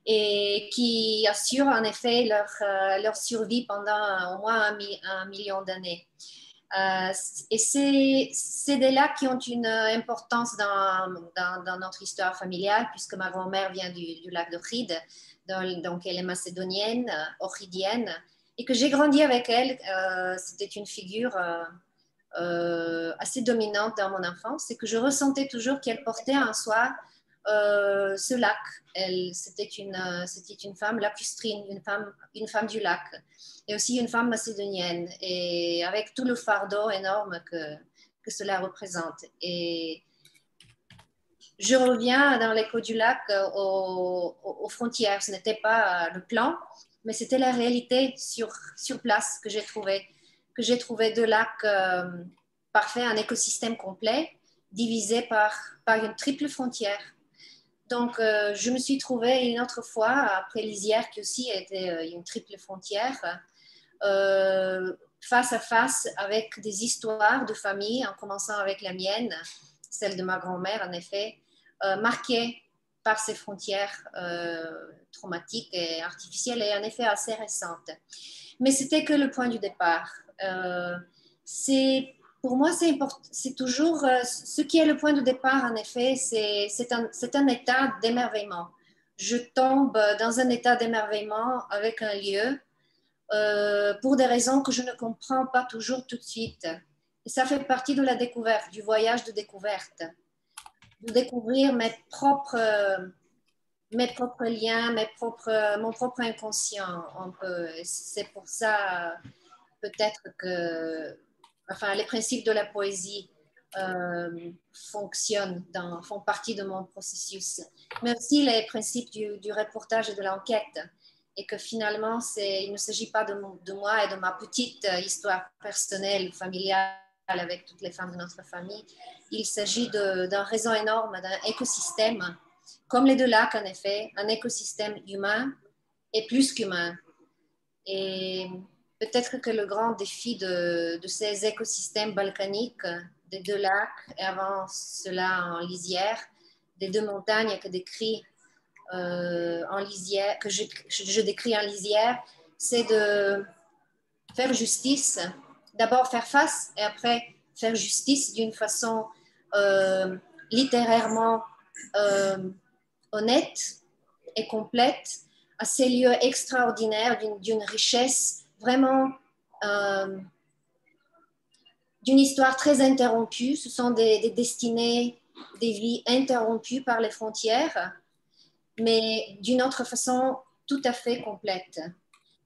et qui assurent en effet leur, euh, leur survie pendant au moins un million d'années. Euh, et c'est des lacs qui ont une importance dans, notre histoire familiale, puisque ma grand-mère vient du, lac de Ride, donc elle est macédonienne, oridienne, et que j'ai grandi avec elle. Euh, c'était une figure euh, assez dominante dans mon enfance, et que je ressentais toujours qu'elle portait en soi ce lac. C'était une, c'était une femme lacustrine, une femme, une femme du lac et aussi une femme macédonienne, et avec tout le fardeau énorme que, cela représente. Et je reviens dans l'écho du lac euh, aux, frontières. Ce n'était pas le plan, mais c'était la réalité sur, place que j'ai trouvé. Que j'ai trouvé deux lacs euh, parfaits, un écosystème complet, divisé par une triple frontière. Donc, euh, je me suis trouvée une autre fois, après Lisière, qui aussi était une triple frontière, euh, face à face avec des histoires de famille, en commençant avec la mienne, celle de ma grand-mère en effet, euh, marquée par ces frontières euh, traumatiques et artificielles et en effet assez récentes. Mais c'était que le point du départ. c'est pour moi, c'est toujours ce qui est le point de départ, en effet, c'est un, état d'émerveillement. Je tombe dans un état d'émerveillement avec un lieu euh, pour des raisons que je ne comprends pas toujours tout de suite. Et ça fait partie de la découverte, du voyage de découverte, de découvrir mes propres, liens, mes propres, mon propre inconscient. C'est pour ça peut-être que, enfin, les principes de la poésie euh, fonctionnent, font partie de mon processus, mais aussi les principes du, reportage et de l'enquête. Et que finalement, il ne s'agit pas de, de, moi et de ma petite histoire personnelle, familiale avec toutes les femmes de notre famille. Il s'agit d'un réseau énorme, d'un écosystème, comme les deux lacs en effet, un écosystème humain et plus qu'humain. Et peut-être que le grand défi de, ces écosystèmes balkaniques, des deux lacs et avant cela en lisière, des deux montagnes que euh, je, décris en lisière, c'est de faire justice, d'abord faire face et après faire justice d'une façon euh, littérairement euh, honnête et complète à ces lieux extraordinaires d'une richesse vraiment euh, d'une histoire très interrompue. Ce sont des, destinées, des vies interrompues par les frontières, mais d'une autre façon tout à fait complète.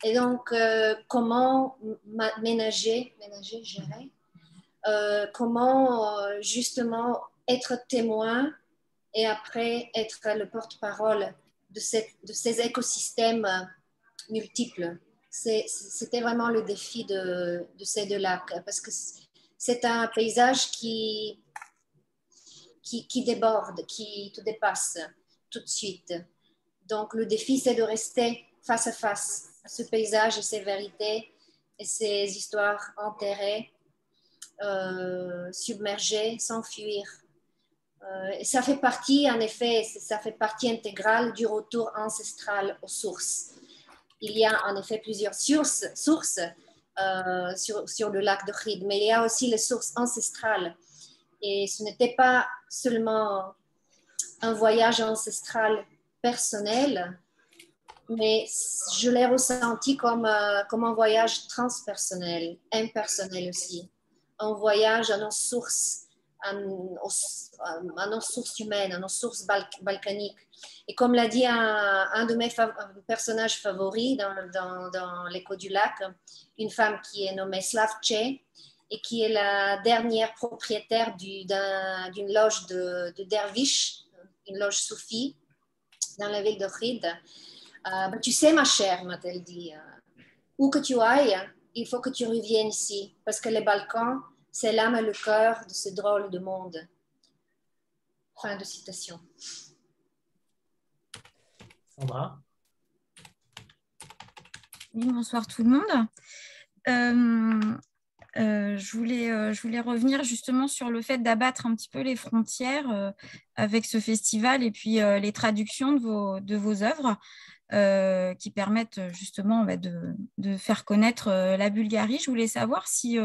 Et donc, euh, comment ménager, ménager, gérer, euh, comment justement être témoin et après être le porte-parole de, de, ces écosystèmes multiples c'était vraiment le défi de, ces deux lacs, parce que c'est un paysage qui, qui, déborde, qui te dépasse tout de suite. Donc le défi, c'est de rester face à face à ce paysage et ses vérités et ces histoires enterrées, euh, submergées, s'enfuir. Euh, et ça fait partie, en effet, ça fait partie intégrale du retour ancestral aux sources il y a en effet plusieurs sources, euh, sur, sur, le lac de Khid, mais il y a aussi les sources ancestrales. Et ce n'était pas seulement un voyage ancestral personnel, mais je l'ai ressenti comme, euh, comme un voyage transpersonnel, impersonnel aussi. Un voyage à nos sources, à nos, sources humaines, à nos sources balkaniques et comme l'a dit un, de mes personnages favoris dans, l'écho du lac, une femme qui est nommée Slavche et qui est la dernière propriétaire d'une loge de, de derviches, une loge soufie dans la ville de Khid. Euh, tu sais, ma chère, m'a-t-elle dit, euh, où que tu ailles, il faut que tu reviennes ici, parce que les Balkans, c'est l'âme et le cœur de ce drôle de monde. Fin de citation. bonsoir tout le monde. Euh, euh, je, voulais, euh, je voulais revenir justement sur le fait d'abattre un petit peu les frontières avec ce festival et puis les traductions de vos, de vos œuvres qui permettent justement bah, de, de, faire connaître la Bulgarie. Je voulais savoir si,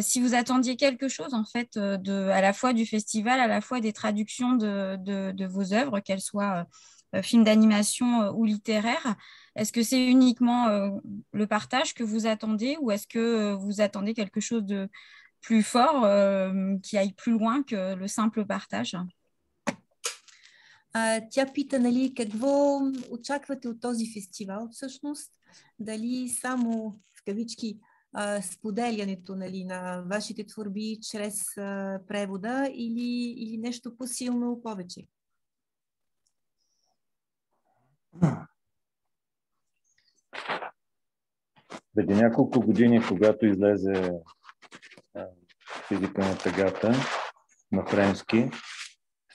si vous attendiez quelque chose en fait de, à la fois du festival, à la fois des traductions de, de vos œuvres, qu'elles soient euh, film d'animation euh, ou littéraire. Est-ce que c'est uniquement euh, le partage que vous attendez ou est-ce que vous attendez quelque chose de plus fort, qui aille plus loin que le simple partage Тя пита, нали, какво очаквате от този фестивал всъщност? Дали само в кавички споделянето нали, на вашите творби чрез превода или, или нещо по-силно повече? Преди няколко години, когато излезе физика на тъгата на френски,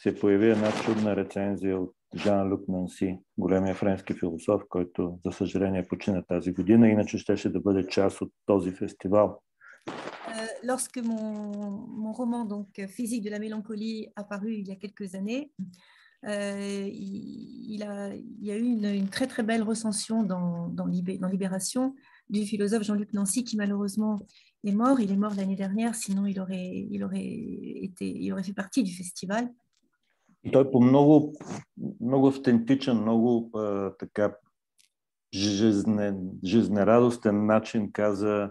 се появи една чудна рецензия от Жан-Люк Нанси, големия френски философ, който, за съжаление, почина тази година, иначе щеше да бъде част от този фестивал. Lorsque mon, mon roman, donc Physique de la mélancolie, apparu il y a quelques années, Euh, il, a, il, y a eu une, une, très très belle recension dans, dans, Libé, dans Libération du philosophe Jean-Luc Nancy qui malheureusement est mort. Il est mort l'année dernière, sinon il aurait, il, aurait été, il aurait fait partie du festival. И той по много, много автентичен, много а, така жизнен, жизнерадостен начин каза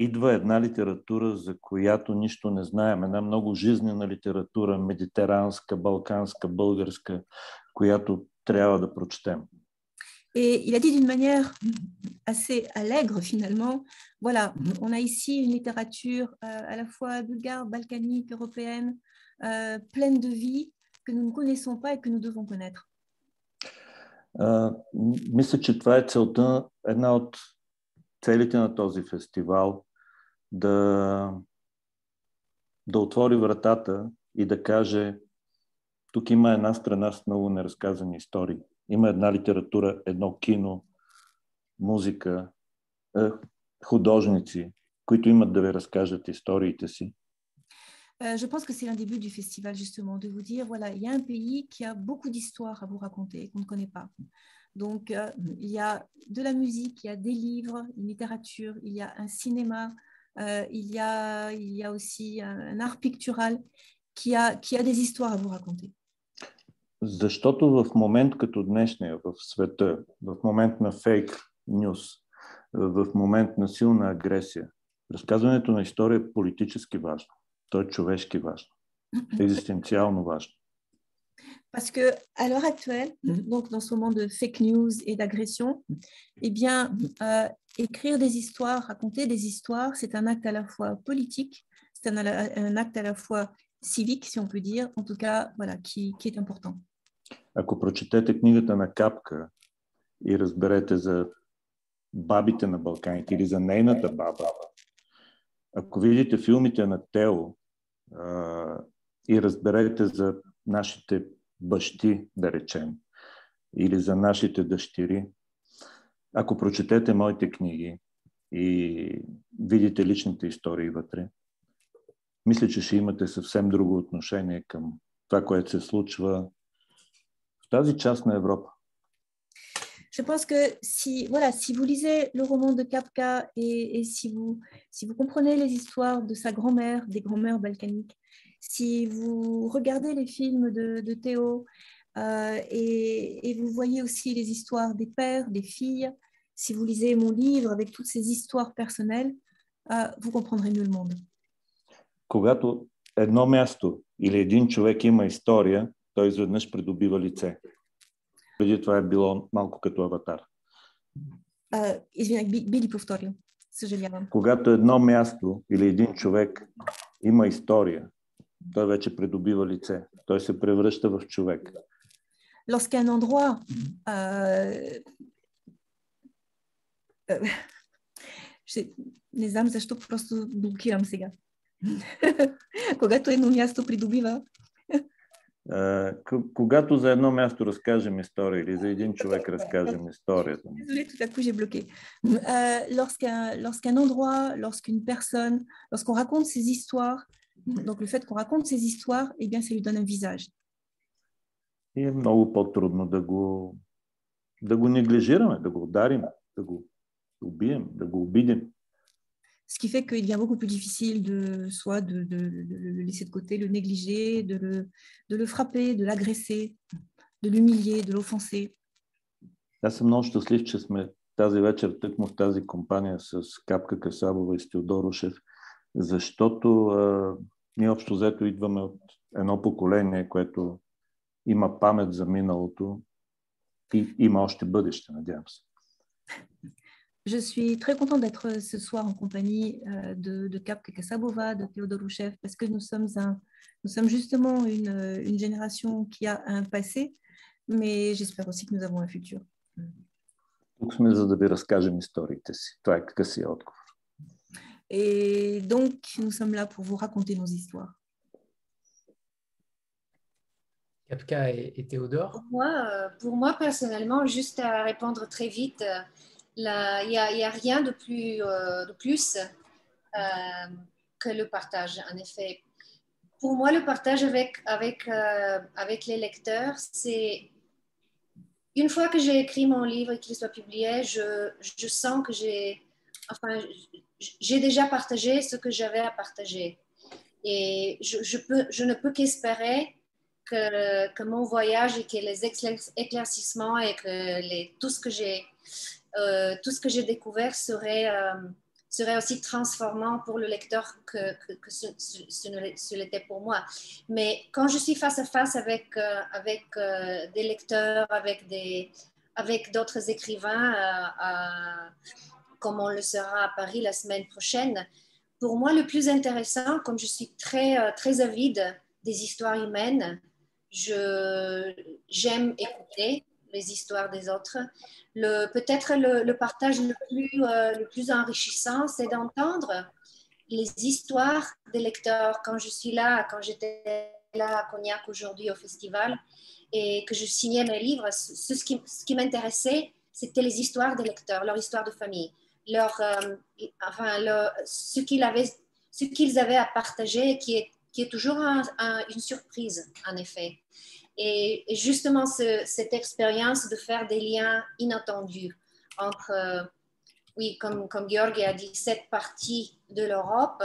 идва една литература, за която нищо не знаем. Една много жизнена литература, медитеранска, балканска, българска, която трябва да прочетем. Et il a dit d'une manière assez allègre finalement, voilà, on a ici une littérature euh, à la fois bulgare, balkanique, européenne, euh, pleine de vie que nous ne connaissons pas et que nous devons connaître. Мисля, че това е целта, една от целите на този фестивал, да, да отвори вратата и да каже, тук има една страна с много неразказани истории. Има една литература, едно кино, музика, е, художници, които имат да ви разкажат историите си. Euh, je pense que c'est l'un des buts du festival, justement, de vous dire, voilà, il y a un pays qui a beaucoup d'histoires à vous raconter, qu'on ne connaît pas. Donc, euh, il y a de la musique, il y a des livres, une littérature, il y a un cinéma, euh, il, y a, il y a aussi un, un art pictural qui a, qui a des histoires à vous raconter. Защото в момент като днешния в света, в момент на фейк нюс, в момент на силна агресия, разказването на история е политически важно. То е човешки важно. Екзистенциално важно. Parce que à l'heure actuelle, donc dans ce moment de fake news et d'agression, eh bien, euh, écrire des histoires, raconter des histoires, c'est un acte à la fois politique, c'est un, un, acte à la fois civique, si on peut dire, en tout cas, voilà, qui, qui est important. Ако прочетете книгата на Капка и разберете за бабите на Балканите или за нейната баба, ако видите филмите на Тео а, и разберете за нашите бащи, да речем, или за нашите дъщери, ако прочетете моите книги и видите личните истории вътре, мисля, че ще имате съвсем друго отношение към това, което се случва в тази част на Европа. Je pense que si, voilà, si vous lisez le roman de Kafka et, et si, vous, si vous comprenez les histoires de sa grand-mère, des grands-mères balkaniques, si vous regardez les films de, de Théo euh, et, et, vous voyez aussi les histoires des pères, des filles, si vous lisez mon livre avec toutes ces histoires personnelles, euh, vous comprendrez mieux le monde. когато едно място или един човек има история, той изведнъж придобива лице. Преди това е било малко като аватар. Uh, извинях, би, би ли повторил? Съжалявам. Когато едно място или един човек има история, той вече придобива лице. Той се превръща в човек. Lorsqu'un endroit uh, uh, ще, не знам защо просто блокирам сега. когато едно място придобива. Uh, когато за едно място разкажем история или за един човек разкажем историята. Désolée, tout à coup j'ai bloqué. Uh, lorsqu'un lorsqu'un endroit, lorsqu'une personne, lorsqu'on raconte ses histoires, donc le fait qu'on raconte ses histoires, eh bien ça lui donne un visage. И е много по-трудно да го да го неглижираме, да го ударим, да го убием, да го обидим. Ce qui fait qu'il devient beaucoup plus difficile de soit de, de, de, le laisser de côté, le négliger, de le, de le frapper, de l'agresser, de l'humilier, de l'offenser. Аз съм много щастлив, че сме тази вечер тъкмо в тази компания с Капка Касабова и Стеодор Рушев, защото а, ние общо взето идваме от едно поколение, което има памет за миналото и има още бъдеще, надявам се. Je suis très contente d'être euh, ce soir en compagnie euh, de, de Cap de Théodore Rouchef, parce que nous sommes, justement euh, une, génération qui a un passé, mais j'espère aussi que nous avons un futur. Et donc, nous sommes là pour vous raconter nos histoires. Kapka et, Théodore? Pour moi, personnellement, juste à répondre très vite, il n'y a, rien de plus, euh, euh, que le partage, en effet. Pour moi, le partage avec, euh, avec les lecteurs, c'est une fois que j'ai écrit mon livre et qu'il soit publié, je, je sens que j'ai enfin, déjà partagé ce que j'avais à partager. Et je, je, peux, je ne peux qu'espérer que, que, mon voyage et que les éclaircissements et que les, tout ce que j'ai euh, tout ce que j'ai découvert serait, euh, serait aussi transformant pour le lecteur que, ce, l'était pour moi. Mais quand je suis face à face avec, euh, avec des lecteurs, avec des, avec d'autres écrivains, comme on le sera à Paris la semaine prochaine. Pour moi, le plus intéressant, comme je suis très, très avide des histoires humaines, j'aime écouter les histoires des autres. Le, peut-être le, partage le plus, le plus enrichissant, c'est d'entendre les histoires des lecteurs. Quand je suis là, quand j'étais là à Cognac aujourd'hui au festival et que je signais mes livres, ce, qui, ce qui m'intéressait, c'était les histoires des lecteurs, leur histoire de famille, leur, euh, enfin, ce qu'ils avaient, ce qu'ils avaient à partager, qui est, qui est toujours une surprise, en effet. Et, justement, cette expérience de faire des liens inattendus entre oui, comme, comme Georg a dit, cette partie de l'Europe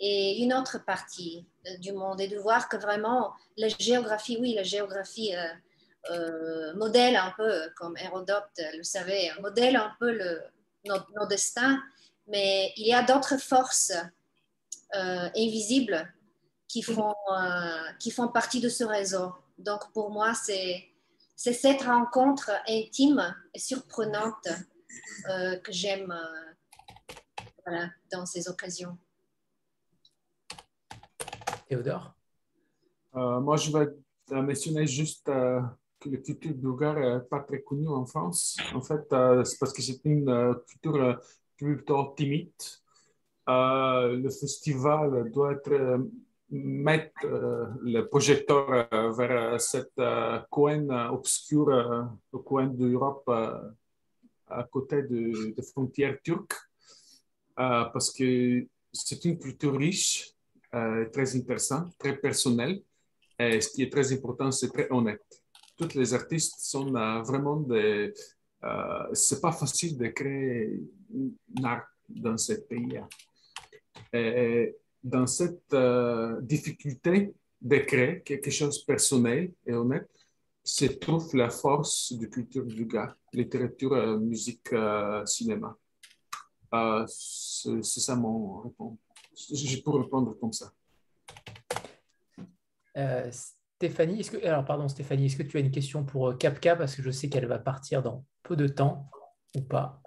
et une autre partie euh, du monde et de voir que vraiment la géographie, oui, la géographie euh, euh, modèle un peu, comme Hérodote le savait, modèle un peu le, nos, destins, mais il y a d'autres forces invisibles qui font, qui font partie de ce réseau. Donc pour moi, c'est cette rencontre intime et surprenante euh, que j'aime euh, dans ces occasions. Théodore? Euh, Moi, je vais mentionner juste que la culture bulgare n'est pas très connue en France. En fait, c'est parce que c'est une culture plutôt timide. le festival doit être mettre le projecteur vers cette coin obscur, au coin de l'Europe à côté de, des frontières turques, euh, parce que c'est une culture riche, euh, très intéressante, très personnelle. Et ce qui est très important, c'est très honnête. Tous les artistes sont euh, vraiment des. c'est pas facile de créer un art dans ce pays. Et dans cette difficulté de quelque chose de personnel et honnête, se trouve la force de culture vulgaire, littérature, euh, musique, euh, cinéma. Euh, c'est ça mon réponse. Je peux répondre comme ça. Stéphanie, est-ce que, alors pardon Stéphanie, est-ce que tu as une question pour Kapka? Parce que je sais qu'elle va partir dans peu de temps ou pas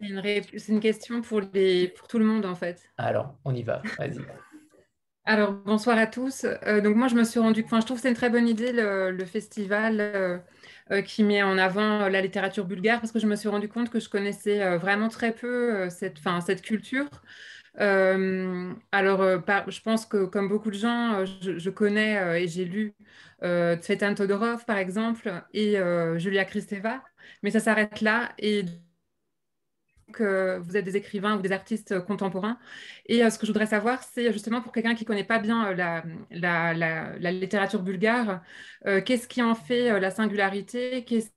C'est une, question pour, les, pour tout le monde en fait. Alors, on y va, vas-y. Alors, bonsoir à tous. Euh, donc, moi, je me suis rendu compte, je trouve que c'est une très bonne idée, le, festival euh, euh, qui met en avant la littérature bulgare, parce que je me suis rendu compte que je connaissais vraiment très peu cette, cette culture. alors, je pense que, comme beaucoup de gens, je, connais et j'ai lu Tsvetan Todorov, par exemple, et Julia Kristeva, mais ça s'arrête là. Et que vous êtes des écrivains ou des artistes contemporains. Et euh, ce que je voudrais savoir, c'est justement pour quelqu'un qui ne connaît pas bien euh, la, littérature bulgare, euh, qu'est-ce qui en fait la singularité? Qu'est-ce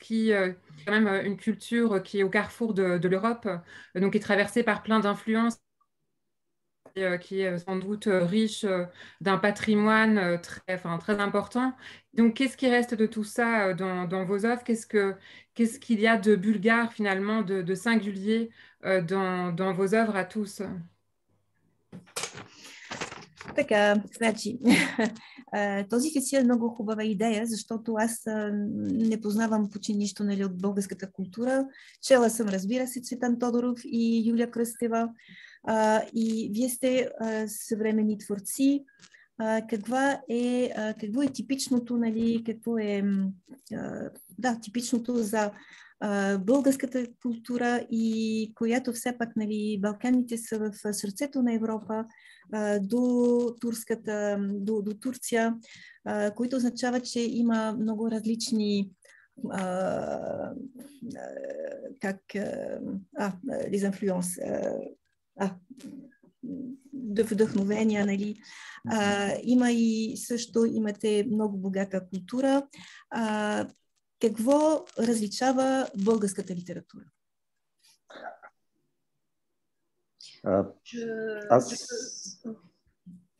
qui est quand même une culture qui est au carrefour de, l'Europe, donc qui est traversée par plein d'influences qui est euh, sans doute euh, riche d'un patrimoine très, enfin, très important. Donc, qu'est-ce qui reste de tout ça dans, dans vos œuvres Qu'est-ce qu'il qu'est-ce qu'il y a de bulgare, finalement, de, de singulier dans, dans, vos œuvres à tous Така, значи, този фестивал е много хубава идея, защото аз не познавам почти нищо нали, от българската култура. Чела съм, разбира се, Цветан Тодоров и Юлия Кръстева. А, и вие сте а, съвремени творци. А, каква е, а, какво е типичното, нали, какво е а, да, типичното за а, българската култура и която все пак нали, Балканите са в сърцето на Европа а, до, турската, до, до Турция, а, което означава, че има много различни а, как а, les influences а, вдъхновения, нали. А, има и също, имате много богата култура. А, какво различава българската литература? А, аз...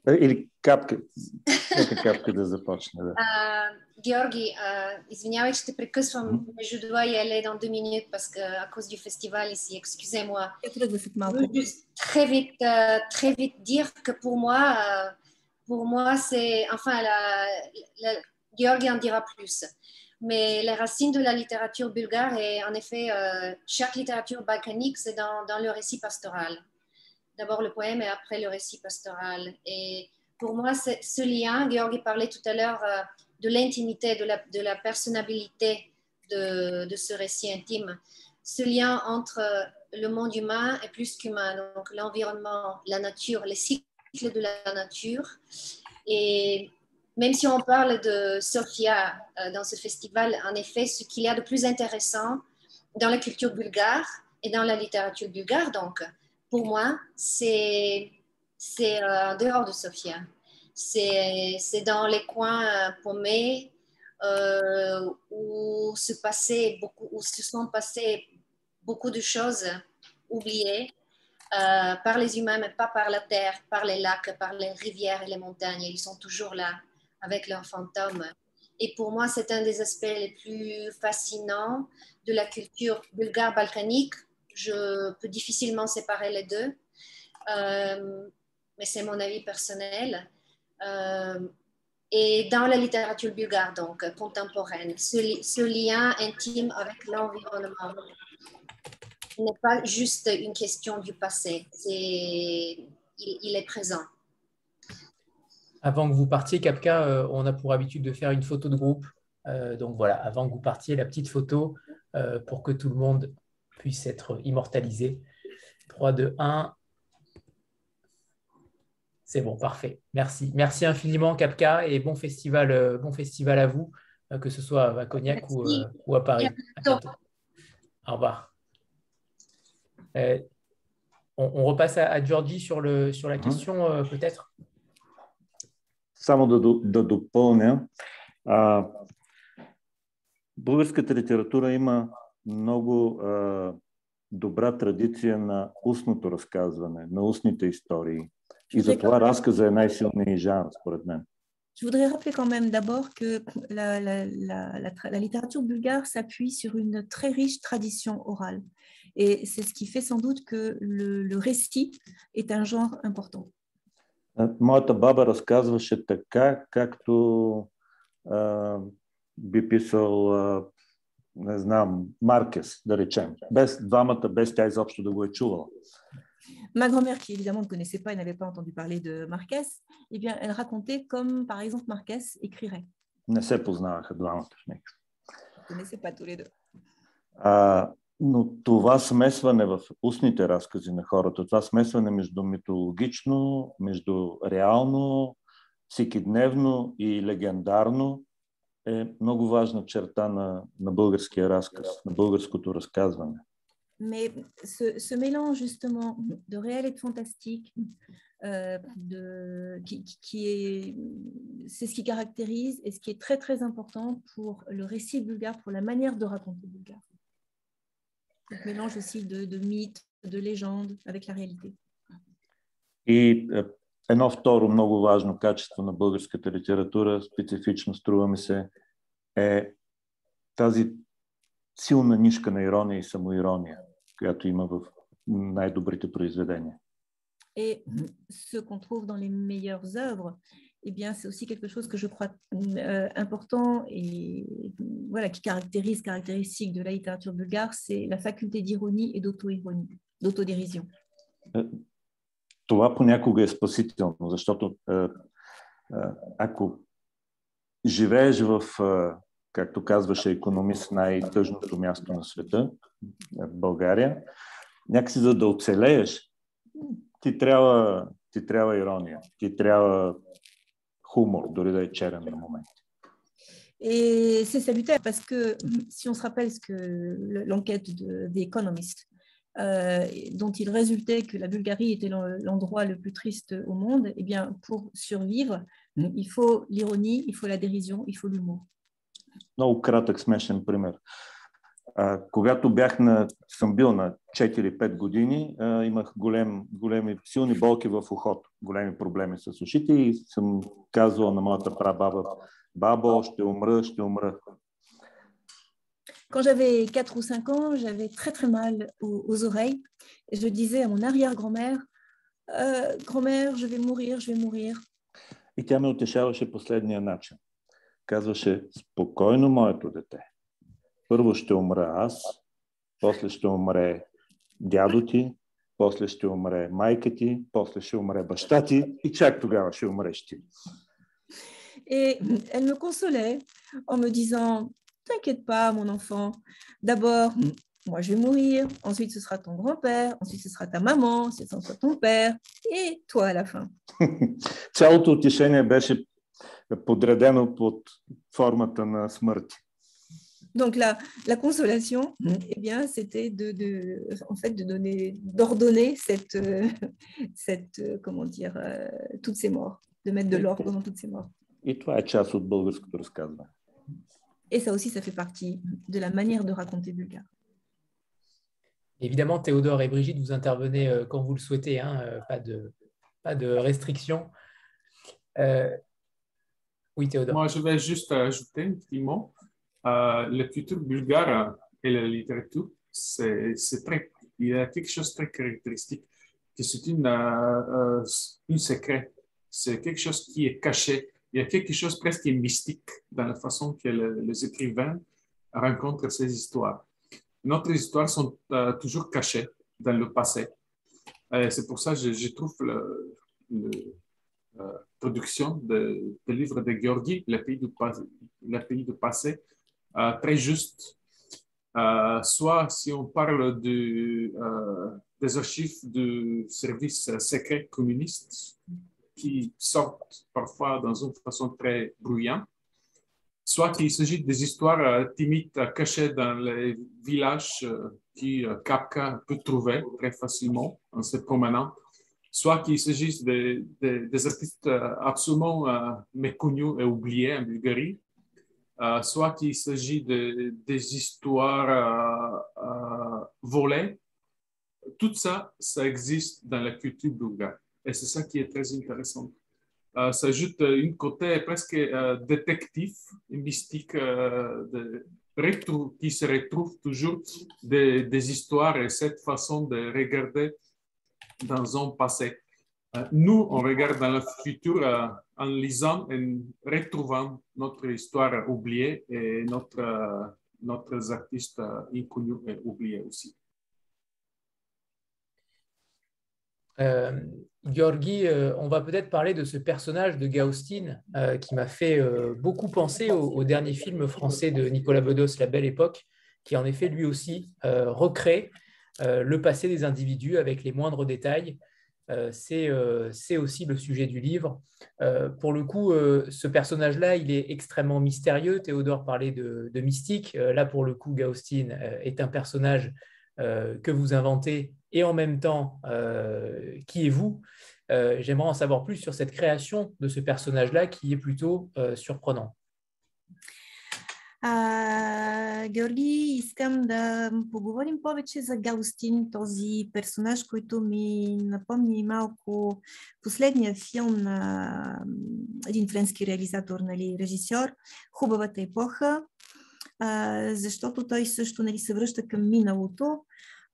Или капка. Нека капка да започне. Да. А, Георги, а, извинявай, че те прекъсвам, mais je dois y aller dans deux minutes parce que à cause du festival ici, excusez-moi. Je veux juste très vite, euh, très vite dire que pour moi, euh, pour moi, c'est, enfin, la, la, Georgi en dira plus. Mais les racines de la littérature bulgare, et en effet, euh, chaque littérature balkanique, c'est dans, dans, le récit pastoral. D'abord le poème et après le récit pastoral. Et pour moi, ce lien, Georgi parlait tout à l'heure euh, de l'intimité, de la, de la personnalité de, de, ce récit intime. Ce lien entre le monde humain est plus qu'humain, donc l'environnement, la nature, les cycles de la nature. Et même si on parle de Sofia euh, dans ce festival, en effet, ce qu'il y a de plus intéressant dans la culture bulgare et dans la littérature bulgare, donc, pour moi, c'est euh, en dehors de Sofia. C'est dans les coins euh, paumés où, se passait beaucoup, où se sont passées beaucoup de choses oubliées par les humains, mais pas par la terre, par les lacs, par les rivières et les montagnes. Ils sont toujours là avec leurs fantômes. Et pour moi, c'est un des aspects les plus fascinants de la culture bulgare balkanique. Je peux difficilement séparer les deux, euh, mais c'est mon avis personnel. Euh, et dans la littérature bulgare, donc contemporaine, ce, lien intime avec l'environnement n'est pas juste une question du passé, il, est présent. Avant que vous partiez, Capca, euh, on a pour habitude de faire une photo de groupe. Donc voilà, avant que vous partiez, la petite photo pour que tout le monde puisse être immortalisé. 3, 2, 1. C'est bon, parfait. Merci. Merci infiniment, Capca, et bon festival, bon festival à vous, que ce soit à Cognac ou, à Paris. Au revoir. On, repasse à, Georgie sur, le, sur la mmh. question, peut-être Само да, да допълня, а, българската литература има много а, добра традиция на устното разказване, на устните истории. И затова разказа е най-силният жанр, според мен. Je voudrais rappeler quand même d'abord que la, la, la, la, littérature bulgare s'appuie sur une très riche tradition orale. Et c'est ce qui fait sans doute que le, le récit est un genre important. Моята баба разказваше така, както а, би писал, а, не знам, Маркес, да речем. Без двамата, без тя изобщо да го е чувала. Ma grand-mère, qui évidemment ne connaissait pas et n'avait pas entendu parler de Marquez, eh bien, elle racontait comme, par exemple, Marquez écrirait. Не се познаваха двамата в tous les deux. А, Но това смесване в устните разкази на хората, това смесване между митологично, между реално, всекидневно и легендарно е много важна черта на, на българския разказ, на българското разказване. Mais ce, ce mélange justement de réel et de fantastique, euh, de, qui, qui est, c'est ce qui caractérise et ce qui est très très important pour le récit bulgare, pour la manière de raconter bulgare. Donc, mélange aussi de, de mythes, de légendes avec la réalité. И едно второ много важно качество на българската литература, специфично струва ми се, е тази силна нишка на ирония и самоирония, която има в най-добрите произведения. Et ce qu'on trouve dans les meilleures œuvres, eh bien, c'est aussi quelque chose que je crois euh, important et voilà, qui caractérise, caractéristique de la littérature bulgare, c'est la faculté d'ironie et d'auto-ironie, d'autodérision. Това понякога е спасително, защото ако живееш в, както казваше економист, най-тъжното място на света, България, някакси за да оцелееш, ти трябва, ти трябва ирония, ти трябва humor, dori da est черен на момент. Et c'est salutaire parce que si on se rappelle ce que l'enquête des Economist, euh, dont il résultait que la Bulgarie était l'endroit le plus triste au monde, eh bien, pour survivre, il faut l'ironie, il faut la dérision, il faut l'humour. Много кратък смешен пример. А, когато бях на, съм бил на 4-5 години, а, имах голем, големи, силни болки в ухото, големи проблеми с ушите и съм казвал на моята прабаба, бабо, ще умра, ще умра. Quand j'avais 4 ou 5 ans, j'avais très très mal aux, aux oreilles et je disais à mon arrière-grand-mère, euh, grand-mère, je vais mourir, je vais mourir. И тя ме утешаваше последния начин. казваше, спокойно, моето дете. Първо ще умра аз, после ще умре дядо ти, после ще умре майка ти, после ще умре баща ти и чак тогава ще умреш ти. Et elle me consolait en me disant, t'inquiète pas, mon enfant, d'abord, moi je vais mourir, ensuite ce sera ton grand-père, ensuite ce sera ta maman, ensuite ce sera ton père, et toi à la fin. Цялото утешение беше подредено под формата на смърт. Donc la, la consolation, eh bien, c'était de, de, en fait, de donner, d'ordonner cette, euh, cette, euh, comment dire, euh, toutes ces morts, de mettre de l'ordre dans toutes ces morts. И това е част от българското разказване. Et ça aussi, ça fait partie de la manière de raconter bulgare. Évidemment, Théodore et Brigitte, vous intervenez euh, quand vous le souhaitez, hein, euh, pas, de, pas de restrictions. Euh, Oui, Théodore. Moi, je vais juste ajouter un petit mot. Euh, la culture bulgare et la littérature, c'est c'est très, il y a quelque chose de très caractéristique, que c'est une, euh, une secret. C'est quelque chose qui est caché. Il y a quelque chose presque mystique dans la façon que le- les écrivains rencontrent ces histoires. Notre histoires sont euh, toujours cachées dans le passé. C'est pour ça que je, trouve le, le- euh, production de, de livre de Georgi, Le pays du, passé, euh, très juste. Euh, soit si on parle des archives du service secret communiste qui sortent parfois dans une façon très bruyante, soit qu'il s'agit des histoires euh, timides euh, cachées dans les villages euh, qui Kafka peut trouver très facilement en se promenant soit qu'il s'agisse de- de- des artistes absolument méconnus et oubliés en Bulgarie, soit qu'il s'agit de- des histoires volées. Tout ça, ça existe dans la culture bulgare. Et c'est ça qui est très intéressant. Euh, ça ajoute euh, une côté presque euh, détective, mystique, euh, qui se retrouve toujours des, des histoires et cette façon de regarder dans un passé. Euh, Nous, on regarde dans le futur en lisant et retrouvant notre histoire oubliée et notre, notre artistes euh, inconnus et oubliés aussi. Euh, euh, on va peut-être parler de ce personnage de Gaustin euh, qui m'a fait euh, beaucoup penser au, dernier film français de Nicolas Bedos, La Belle Époque, qui en effet lui aussi recrée le passé des individus avec les moindres détails. C'est aussi le sujet du livre. Pour le coup, ce personnage-là, il est extrêmement mystérieux. Théodore parlait de, de mystique. Là, pour le coup, Gaustin est un personnage que vous inventez et en même temps, euh, qui est vous Euh, J'aimerais en savoir plus sur cette création de ce personnage-là qui est plutôt euh, surprenant. А, Георги, искам да поговорим повече за Гаустин, този персонаж, който ми напомни малко последния филм на м, един френски реализатор, нали, режисьор, Хубавата епоха, а, защото той също нали, се връща към миналото.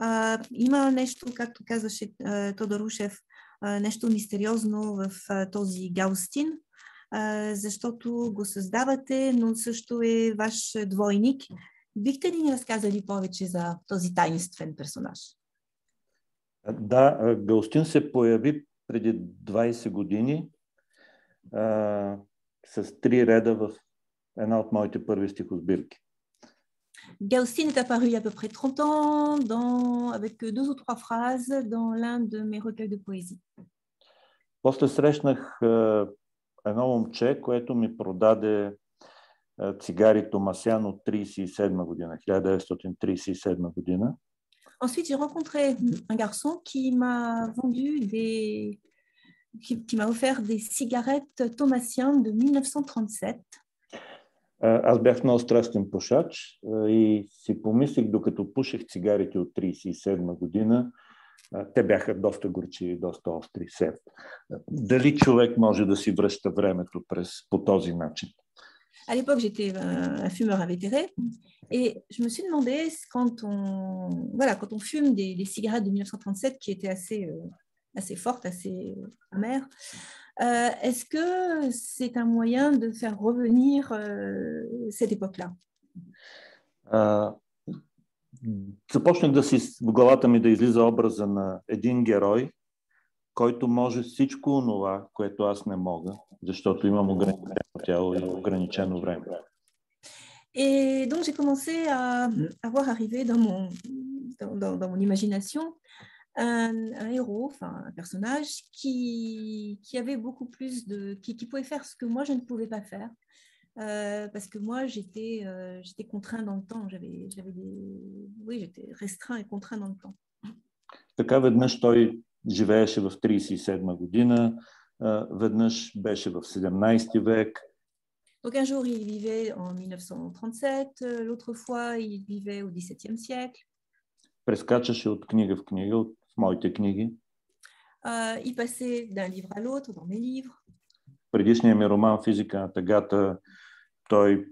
А, има нещо, както казваше Тодор Ушев, нещо мистериозно в този Гаустин, а, защото го създавате, но също е ваш двойник. Бихте ли ни разказали повече за този тайнствен персонаж? Да, Галстин се появи преди 20 години а, с три реда в една от моите първи стихосбирки. Gaustin est apparu il y a à peu près 30 ans dans, avec deux ou trois phrases dans l'un de mes recueils de poésie. После срещнах а, едно момче, което ми продаде а, цигари Томасян от 37 година, 1937 година. Ensuite, j'ai rencontré un garçon qui m'a vendu des, qui, qui m'a offert des cigarettes Thomasiens de 1937. Аз бях много страстен пушач и си помислих, докато пушех цигарите от 37 година, те бяха доста горчиви, доста остри. Се. Дали човек може да си връща времето през, по този начин? À l'époque, j'étais un, un fumeur invétéré et je me suis demandé quand on, voilà, quand on fume des, des cigarettes de 1937 qui étaient assez, euh, assez fortes, assez euh, amères, Euh, Est-ce que c'est un moyen de faire revenir euh, cette époque-là А, започнах да си в главата ми да излиза образа на един герой, който може всичко онова, което аз не мога, защото имам ограничено тяло и ограничено време. Et donc, j'ai commencé à, à voir arriver dans mon, dans, dans- dans mon imagination un, un héros, enfin un personnage qui, qui avait beaucoup plus de. qui, qui pouvait faire ce que moi je ne pouvais pas faire. Euh, parce que moi, j'étais euh, j'étais contraint dans le temps. J'avais j'avais des. Oui, j'étais restreint et contraint dans le temps. Така веднъж той живееше в 37 година, а, веднъж беше в 17 век, Donc, un jour, il vivait en 1937, euh, l'autre fois, il vivait au XVIIe siècle. прескачаше от книга в книга, от в моите книги. Euh, il passait d'un livre à l'autre dans mes livres. предишния ми роман Физика на тъгата, той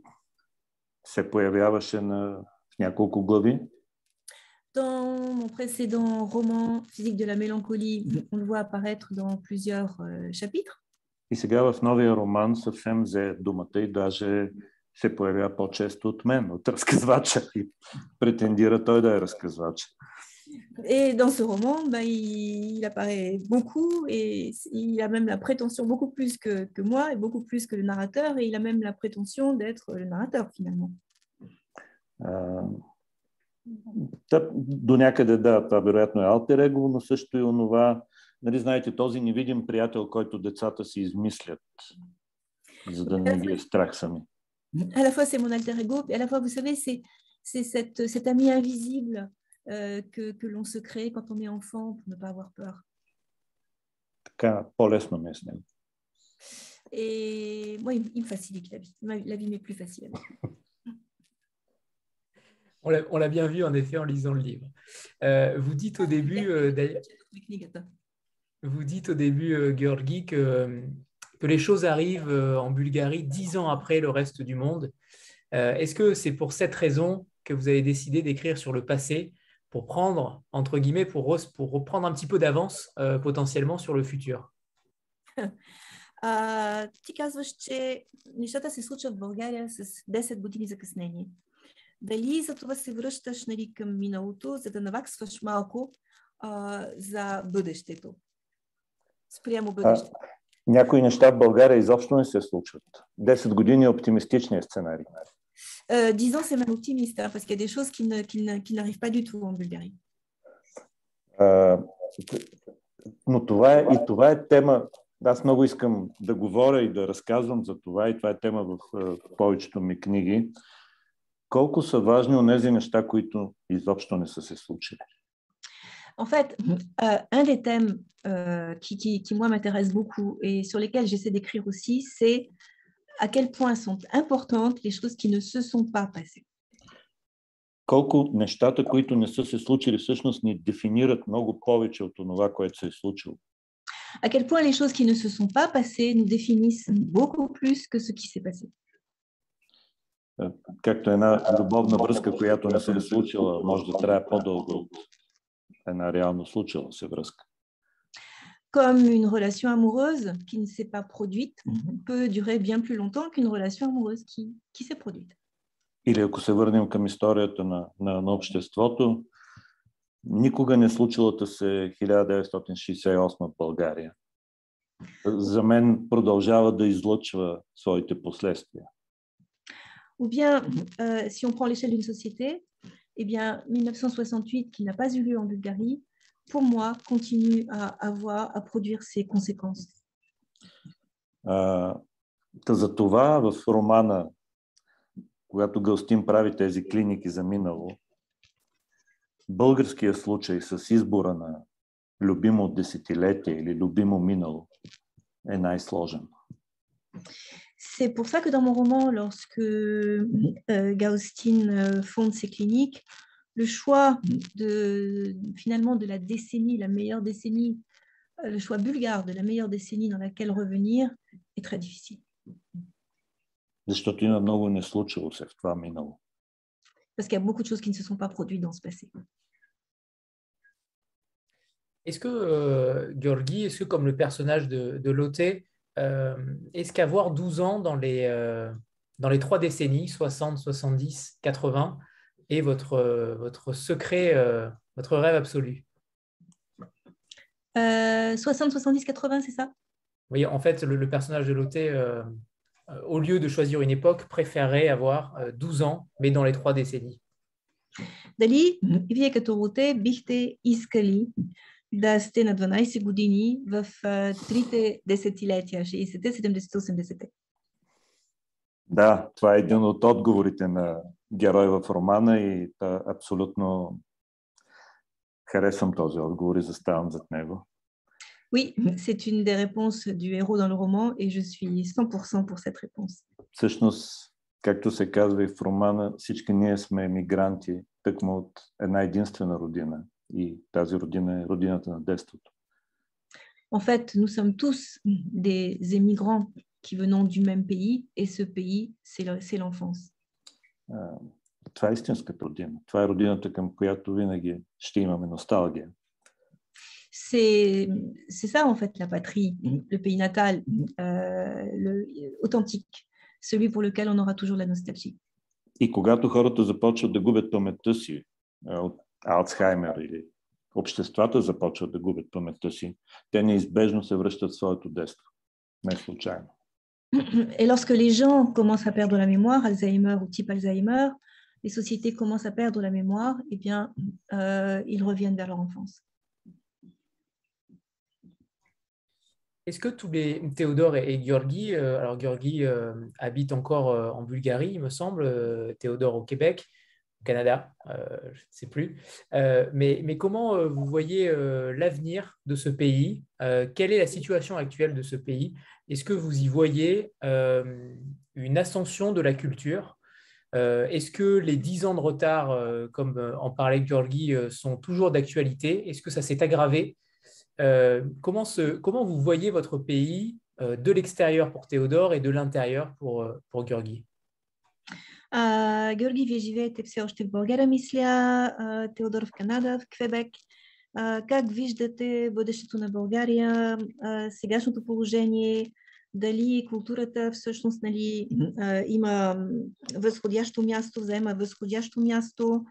се появяваше на, в няколко глави. Dans mon précédent roman, Physique de la mélancolie, on le voit apparaître dans plusieurs euh, chapitres. И сега в новия роман съвсем взе думата и даже се появява по-често от мен, от разказвача и претендира той да е разказвач. Et dans ce roman, ben, il, il apparaît beaucoup et il a même la prétention, beaucoup plus que, que moi et beaucoup plus que le narrateur, et il a même la prétention d'être le narrateur finalement. А, та, до някъде да, това вероятно е алтер его, но също и онова, нали знаете, този невидим приятел, който децата си измислят, за да не ги е страх сами. À la fois, c'est mon alter ego, et à la fois, vous savez, c'est c'est cette, cet ami invisible euh, que, que l'on se crée quand on est enfant pour ne pas avoir peur. Така, по-лесно ми е с него. Et moi, il, il me facilite la vie. Ma- La vie m'est plus facile. avec. On l'a- on l'a bien vu en effet en lisant le livre. Euh, vous dites au début, euh, d'ailleurs, Technique, attends. vous dites au début, euh, Georgi, que, que les choses arrivent euh, en Bulgarie dix ans après le reste du monde. Euh, Est-ce que c'est pour cette raison que vous avez décidé d'écrire sur le passé pour prendre, entre guillemets, pour, pour reprendre un petit peu d'avance euh, potentiellement sur le futur А, ти казваш, че нещата се случват в България с 10 години закъснение. Дали за това се връщаш нали, към миналото, за да наваксваш малко а, за бъдещето? Спрямо бъдещето. Някои неща в България изобщо не се случват. 10 години е оптимистичният сценарий. Euh, 10 ans, c'est même optimiste, hein, parce qu'il y a des choses qui, ne- qui ne- qui n'arrivent pas du tout en Bulgarie. А, но това е, и това е тема. Аз много искам да говоря и да разказвам за това, и това е тема в а, повечето ми книги. Колко са важни онези неща, които изобщо не са се случили. En fait, euh, un des thèmes euh, qui, qui, qui, moi, m'intéresse beaucoup et sur lesquels j'essaie d'écrire aussi, c'est à quel point sont importantes les choses qui ne se sont pas passées. Колко нещата, които не са се случили, всъщност ни дефинират много повече от това, което се е случило. À quel point les choses qui ne se sont pas passées nous définissent beaucoup plus que ce qui s'est passé. Както една любовна връзка, която не се е случила, може да трае по-дълго от една реално случила се връзка. Comme une relation amoureuse qui ne s'est pas produite peut durer bien plus longtemps qu'une relation amoureuse qui, qui s'est produite. Или ако се върнем към историята на, на, на обществото, никога не случилата се 1968 в България. За мен продължава да излъчва своите последствия. Ou bien, euh, si on prend l'échelle d'une société, eh bien, 1968, qui n'a pas eu lieu en Bulgarie, pour moi, continue à avoir, à produire ses conséquences. Та за това в романа, когато Гълстин прави тези клиники за минало, българския случай с избора на любимо десетилетие или любимо минало е най-сложен. C'est pour ça que dans mon roman, lorsque euh, Gaustin euh, fonde ses cliniques, le choix de, finalement de la décennie, la meilleure décennie, euh, le choix bulgare de la meilleure décennie dans laquelle revenir est très difficile. Parce qu'il y a beaucoup de choses qui ne se sont pas produites dans ce passé. Est-ce que, euh, est-ce que comme le personnage de, de Loté, euh, est-ce qu'avoir 12 ans dans les, euh, dans les trois décennies, 60, 70, 80, est votre, euh, votre secret, euh, votre rêve absolu Euh, 60, 70, 80, c'est ça Oui, en fait, le, le personnage de Loté, euh, euh, au lieu de choisir une époque, préférerait avoir euh, 12 ans, mais dans les trois décennies. Дали вие като лоте бихте искали да сте на 12 години в а, трите десетилетия, 60-те, 70-те, 80-те? Да, това е един от отговорите на герой в романа и да, абсолютно харесвам този отговор и заставам зад него. Oui, c'est une des réponses du héros dans le roman et je suis 100% pour cette réponse. Всъщност, както се казва и в романа, всички ние сме емигранти, тъкмо от една единствена родина. И тази родина е родината на детството. En fait, nous sommes tous des émigrants qui venons du même pays et ce pays, c'est l'enfance. Това е истинската родина. Това е родината, към която винаги ще имаме носталгия. C'est c'est ça en fait la patrie, le pays natal, euh, le, authentique, celui pour lequel on aura toujours la nostalgie. И когато хората започват да губят паметта си от Алцхаймер или обществата започват да губят паметта си, те неизбежно се връщат в своето детство. Не случайно. Et lorsque les gens commencent à perdre la mémoire, Alzheimer ou type Alzheimer, les sociétés commencent à perdre la mémoire, eh bien, euh, ils reviennent vers leur enfance. Est-ce que tous les Théodore et, Georgi, euh, alors Georgi euh, habite encore en Bulgarie, il me semble, Théodore au Québec, Canada, euh, je ne sais plus. Euh, mais, mais comment euh, vous voyez l'avenir de ce pays Quelle est la situation actuelle de ce pays? Est-ce que vous y voyez une ascension de la culture? Est-ce que les dix ans de retard, comme en parlait euh, sont toujours d'actualité? Est-ce que ça s'est aggravé? Comment, vous voyez votre pays de l'extérieur pour Théodore et de l'intérieur pour, pour А, Георги, вие живеете все още в България, мисля, а, Теодор в Канада, в Квебек. А, как виждате бъдещето на България, а, сегашното положение, дали културата всъщност нали, а, има възходящо място, заема възходящо място?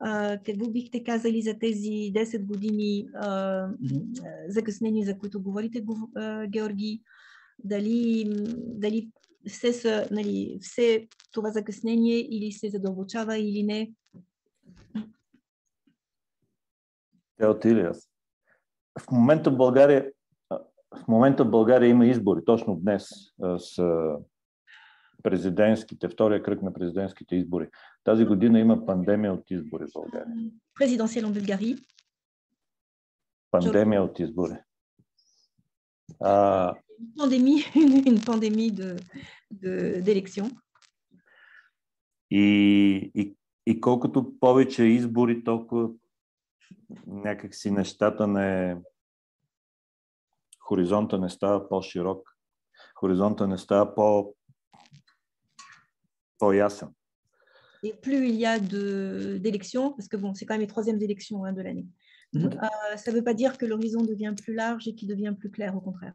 А, какво бихте казали за тези 10 години а, м, закъснения, за които говорите, Георги? Дали, дали все, са, нали, все това закъснение или се задълбочава или не. Отиде аз. В момента в България, в момента в България има избори, точно днес с президентските, втория кръг на президентските избори. Тази година има пандемия от избори в България. Présidentielle en Bulgarie. Пандемия от избори. А, pandémie, une pandémie de, de, d'élections. И, и, и колкото повече избори, толкова някакси нещата не... Хоризонта не става по-широк. Хоризонта не става по... по-ясен. Et plus il y a d'élections, parce que bon, c'est quand même les troisièmes élections hein, de l'année, euh, ça ne veut pas dire que l'horizon devient plus large et qu'il devient plus clair, au contraire.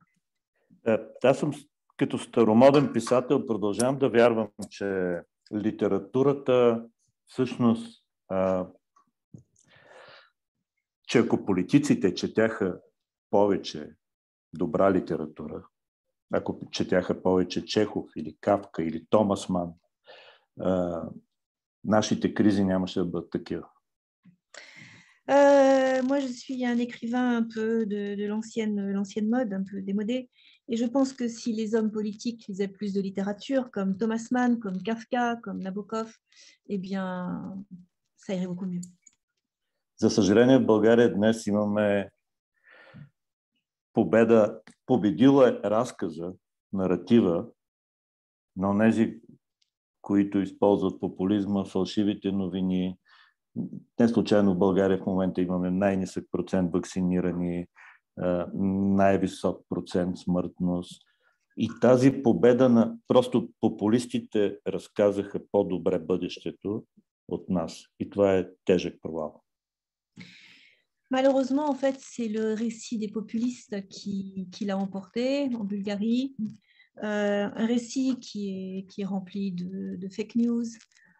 Е, Аз съм като старомоден писател, продължавам да вярвам, че литературата всъщност, а, че ако политиците четяха повече добра литература, ако четяха повече Чехов или Кавка или Томас Ман, а, нашите кризи нямаше да бъдат такива. Euh, moi, je suis un écrivain un peu de, de l'ancienne, mode, un peu démodé. Et je pense que si les hommes politiques lisaient plus de littérature, comme Thomas Mann, comme Kafka, comme Nabokov, eh bien, ça irait beaucoup mieux. За съжаление, в България днес имаме победа, победила е разказа, наратива на тези, които използват популизма, фалшивите новини. Не случайно в България в момента имаме най-нисък процент вакцинирани, най-висок процент смъртност. И тази победа на просто популистите разказаха по-добре бъдещето от нас. И това е тежък провал. Malheureusement, en fait, c'est le récit des populistes qui, qui l'a emporté en Bulgarie. Euh, un récit qui est, qui est rempli de, de fake news. Euh,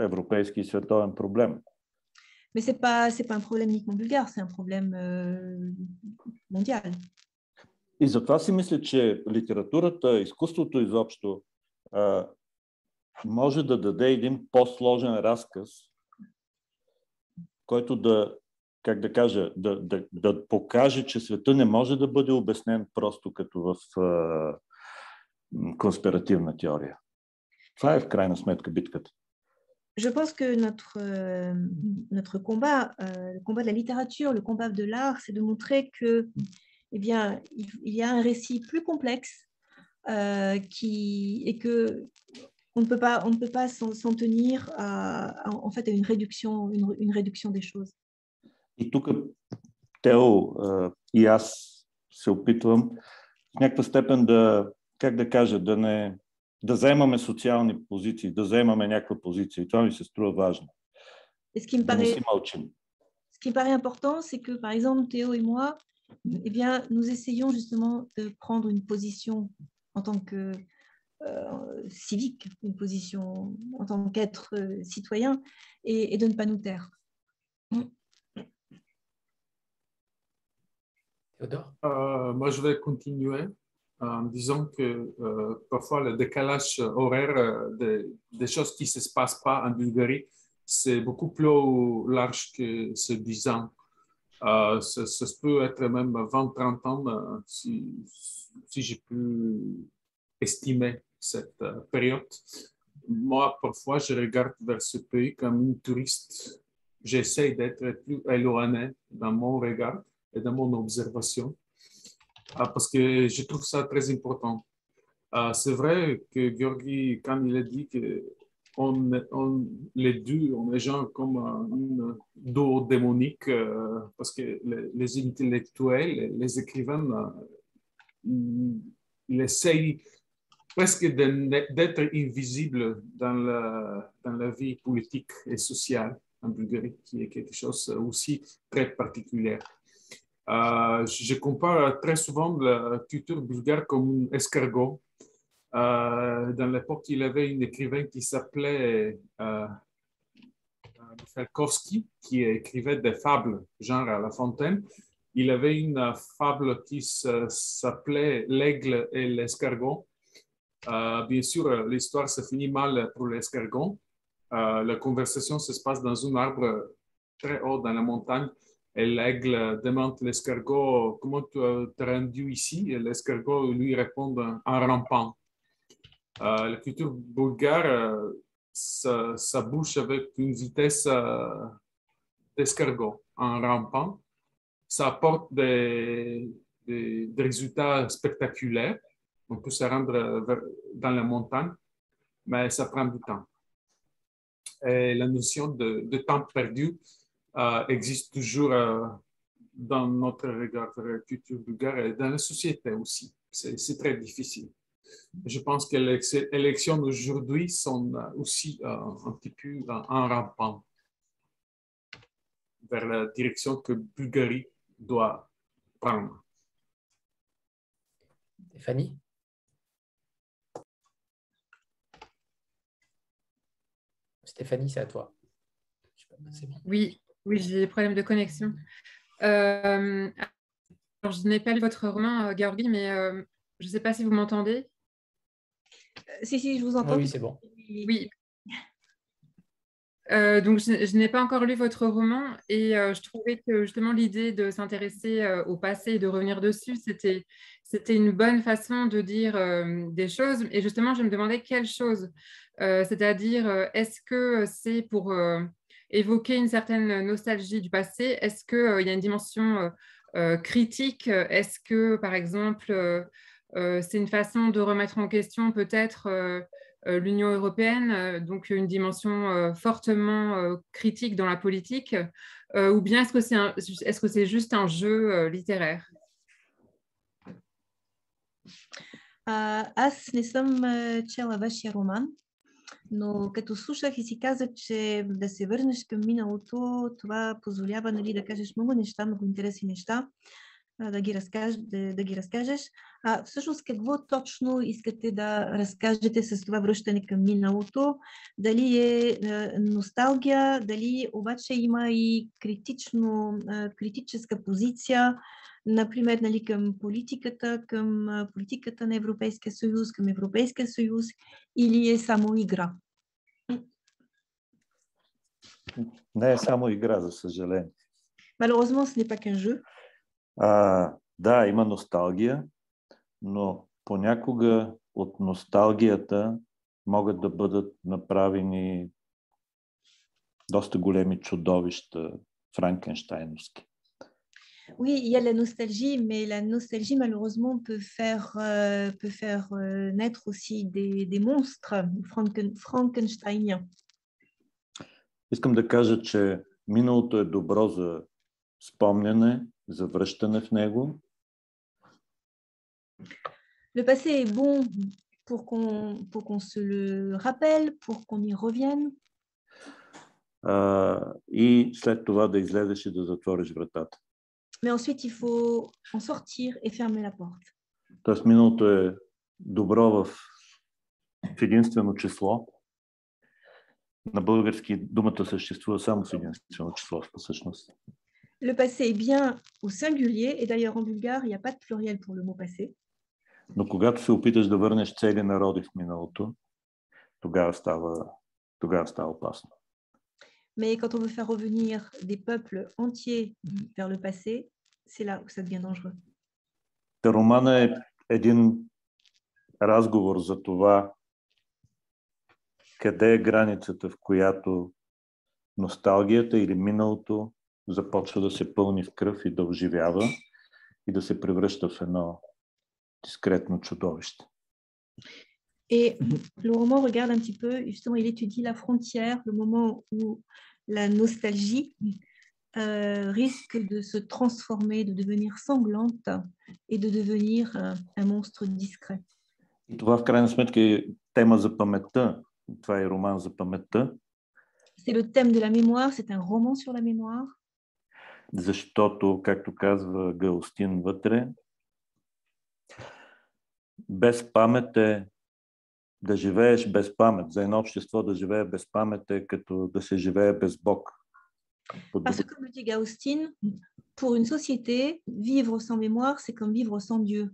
европейски и световен проблем. Mais ce n'est pas, pas un problème uniquement bulgare, c'est un problème euh, mondial. И затова си мисля, че литературата, изкуството изобщо а, може да даде един по-сложен разказ, който да как да кажа, да, да, да покаже, че света не може да бъде обяснен просто като в а, конспиративна теория. Това е в крайна сметка битката. Je pense que notre, euh, notre combat, euh, le combat de la littérature, le combat de l'art, c'est de montrer que, eh bien, il, il, y a un récit plus complexe euh, qui, et que on ne peut pas, on ne peut pas s'en tenir à, à, en fait, à une réduction, une, une réduction des choses. И тук, Тео, и аз се опитвам в някаква степен да, как да кажа, да не да заемаме социални позиции, да заемаме някаква позиция. И това ми се струва важно. ce qui me да не paraît, си мълчим. ce qui me paraît important, c'est que, par exemple, Théo et moi, eh bien, nous essayons justement de prendre une position en tant que euh, civique, une position en tant qu'être euh, citoyen, et, et de ne pas nous taire. Théodore Euh, moi, je vais continuer en disant que euh, parfois le décalage horaire euh, des, choses qui ne se passent pas en Bulgarie, c'est beaucoup plus large que ce 10 ans. Euh, ça, peut être même 20-30 ans euh, si, si j'ai pu estimer cette euh, période. Moi, parfois, je regarde vers ce pays comme une touriste. J'essaie d'être plus éloigné dans mon regard et dans mon observation parce que je trouve ça très important. Ah, c'est vrai que Georgi, quand il a dit que on, on, les deux, on est genre comme un dos démonique euh, parce que les, intellectuels, les écrivains, euh, ils, ils essayent presque d'être invisibles dans la, dans la vie politique et sociale en Bulgarie, qui est quelque chose aussi très particulier. Euh, je compare très souvent la culture bulgare comme un escargot. Euh, dans l'époque, il y avait un écrivain qui s'appelait euh, Felkovski, qui écrivait des fables, genre à La Fontaine. Il avait une fable qui s'appelait L'aigle et l'escargot. Euh, bien sûr, l'histoire se finit mal pour l'escargot. Euh, la conversation se passe dans un arbre très haut dans la montagne et l'aigle demande l'escargot comment tu t'es rendu ici? Et l'escargot lui répond en rampant. Euh, la culture bulgare, euh, ça, ça, bouge avec une vitesse euh, d'escargot en rampant. Ça apporte des, des, résultats spectaculaires. On peut se rendre vers, dans la montagne, mais ça prend du temps. Et la notion de temps perdu, euh, existe toujours euh, dans notre regard vers la culture bulgare et dans la société aussi. C'est très difficile. Je pense que les élections d'aujourd'hui sont aussi euh, un petit peu en rampant vers la direction que Bulgarie doit prendre. Stéphanie? Stéphanie, c'est à toi. Oui, oui, j'ai des problèmes de connexion. Euh, alors, je n'ai pas lu votre roman, euh, Georgi, mais euh, je ne sais pas si vous m'entendez. Si, si, je vous entends. Oui, c'est bon. Oui. Euh, donc, je, je n'ai pas encore lu votre roman et euh, je trouvais que justement l'idée de s'intéresser euh, au passé et de revenir dessus, c'était, c'était une bonne façon de dire des choses. Et justement, je me demandais quelles choses. c'est-à-dire, est-ce que c'est pour évoquer une certaine nostalgie du passé Est-ce qu'il y a une dimension critique Est-ce que, par exemple, c'est une façon de remettre en question peut-être l'Union européenne, donc une dimension fortement critique dans la politique, ou bien est-ce que c'est est -ce c'est juste un jeu littéraire Аз не съм чела вашия роман, но като слушах и си казах, че да се върнеш към миналото, това позволява нали, да кажеш много неща, много интересни неща, да ги, разкаж, да, да ги разкажеш. А всъщност какво точно искате да разкажете с това връщане към миналото? Дали е носталгия, дали обаче има и критично, критическа позиция, например, нали, към политиката, към политиката на Европейския съюз, към Европейския съюз или е само игра? Не е само игра, за съжаление. Malheureusement, ce n'est pas qu'un jeu. А, да, има носталгия, но понякога от носталгията могат да бъдат направени доста големи чудовища франкенштайновски. Oui, il y a la nostalgie, mais la nostalgie, malheureusement, peut faire, euh, peut faire euh, naître aussi des, des monstres franken, frankensteiniens. Искам да кажа, че миналото е добро за спомняне, за връщане в него. Le passé est bon pour qu'on pour qu'on se le rappelle, pour qu'on y revienne. Uh, и след това да излезеш и да затвориш вратата. Mais ensuite, il faut en sortir et fermer la porte. Тоест миналото е добро в, в единствено число. На български думата съществува само в единствено число, всъщност. Le passé est bien au singulier, et d'ailleurs en bulgare, il n'y a pas de pluriel pour le mot passé. Но когато се опиташ да върнеш цели народи в миналото, тогава става, тогава става опасно. Mais quand on veut faire revenir des peuples entiers vers le passé, c'est là où ça devient dangereux. Романа е един разговор за това Къде е границата, в която носталгията или миналото започва да се пълни в кръв и да оживява и да се превръща в едно чудовище. Et roman regarde un petit peu, justement, il étudie la frontière, le moment où la nostalgie euh, risque de se transformer, de devenir sanglante et de devenir un, un monstre discret. И това в крайна сметка е тема за паметта. Това е роман за паметта. C'est le thème de la mémoire, c'est un roman sur la mémoire. Защото, както казва Галстин вътре, без памет е да живееш без памет. За едно общество да живее без памет е като да се живее без Бог. Parce que, comme le dit Gaustin, pour une société, vivre sans mémoire, c'est comme vivre sans Dieu.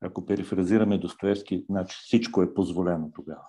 Ако перифразираме Достоевски, значи всичко е позволено тогава.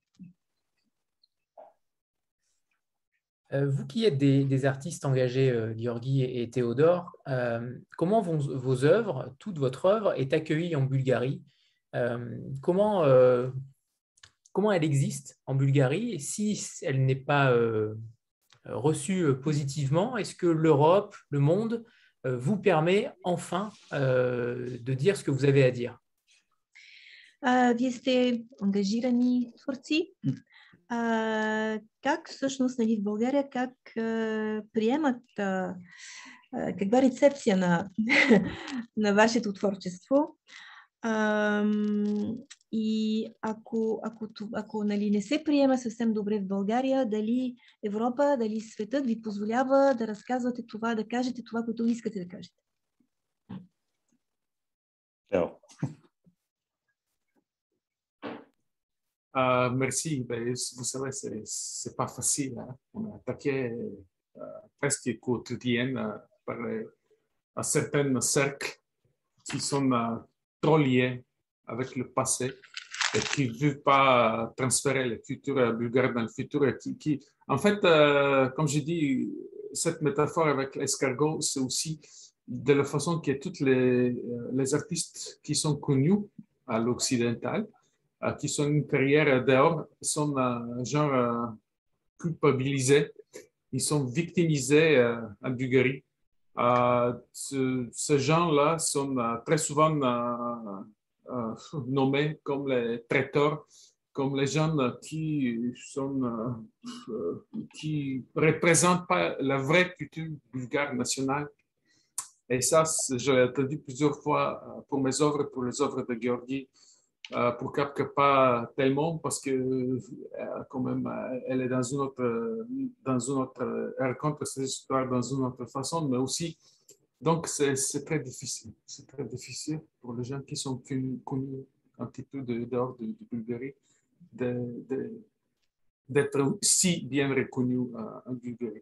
Vous qui êtes des, des artistes engagés, euh, Georgi et, et Théodore, euh, comment vont vos œuvres, toute votre œuvre est accueillie en Bulgarie Euh, comment, euh, comment elle existe en Bulgarie et si elle n'est pas euh, reçue positivement, est-ce que l'Europe, le monde, euh, vous permet enfin euh, de dire ce que vous avez à dire А, вие сте ангажирани творци. А, как всъщност нали, в България, как а, приемат, а, каква рецепция на, на вашето творчество? А, и ако, ако, ако нали, не се приема съвсем добре в България, дали Европа, дали светът ви позволява да разказвате това, да кажете това, което искате да кажете? Ео. Euh, merci. Ben, vous savez, c'est, pas facile. Hein. On est attaqué euh, presque quotidienne euh, par les, à certains cercles qui sont euh, trop liés avec le passé. et qui ne veut pas transférer le futur bulgare dans le futur. en fait, comme je dis, cette métaphore avec l'escargot, c'est aussi de la façon que tous les, les artistes qui sont connus à l'occidental, qui sont une carrière dehors, sont genre culpabilisés, ils sont victimisés en Bulgarie. ce, ces gens-là sont très souvent euh, nommés comme les traiteurs, comme les gens qui sont euh, qui représentent pas la vraie culture bulgare nationale. Et ça, je l'ai entendu plusieurs fois euh, pour mes œuvres, pour les œuvres de Georgi, pour Kafka pas tellement parce que quand même elle est dans une autre dans une autre elle raconte cette histoire dans une autre façon mais aussi donc, c'est très difficile. C'est très difficile pour les gens qui sont connus, un petit peu dehors de, de Bulgarie d'être si bien reconnus en Bulgarie.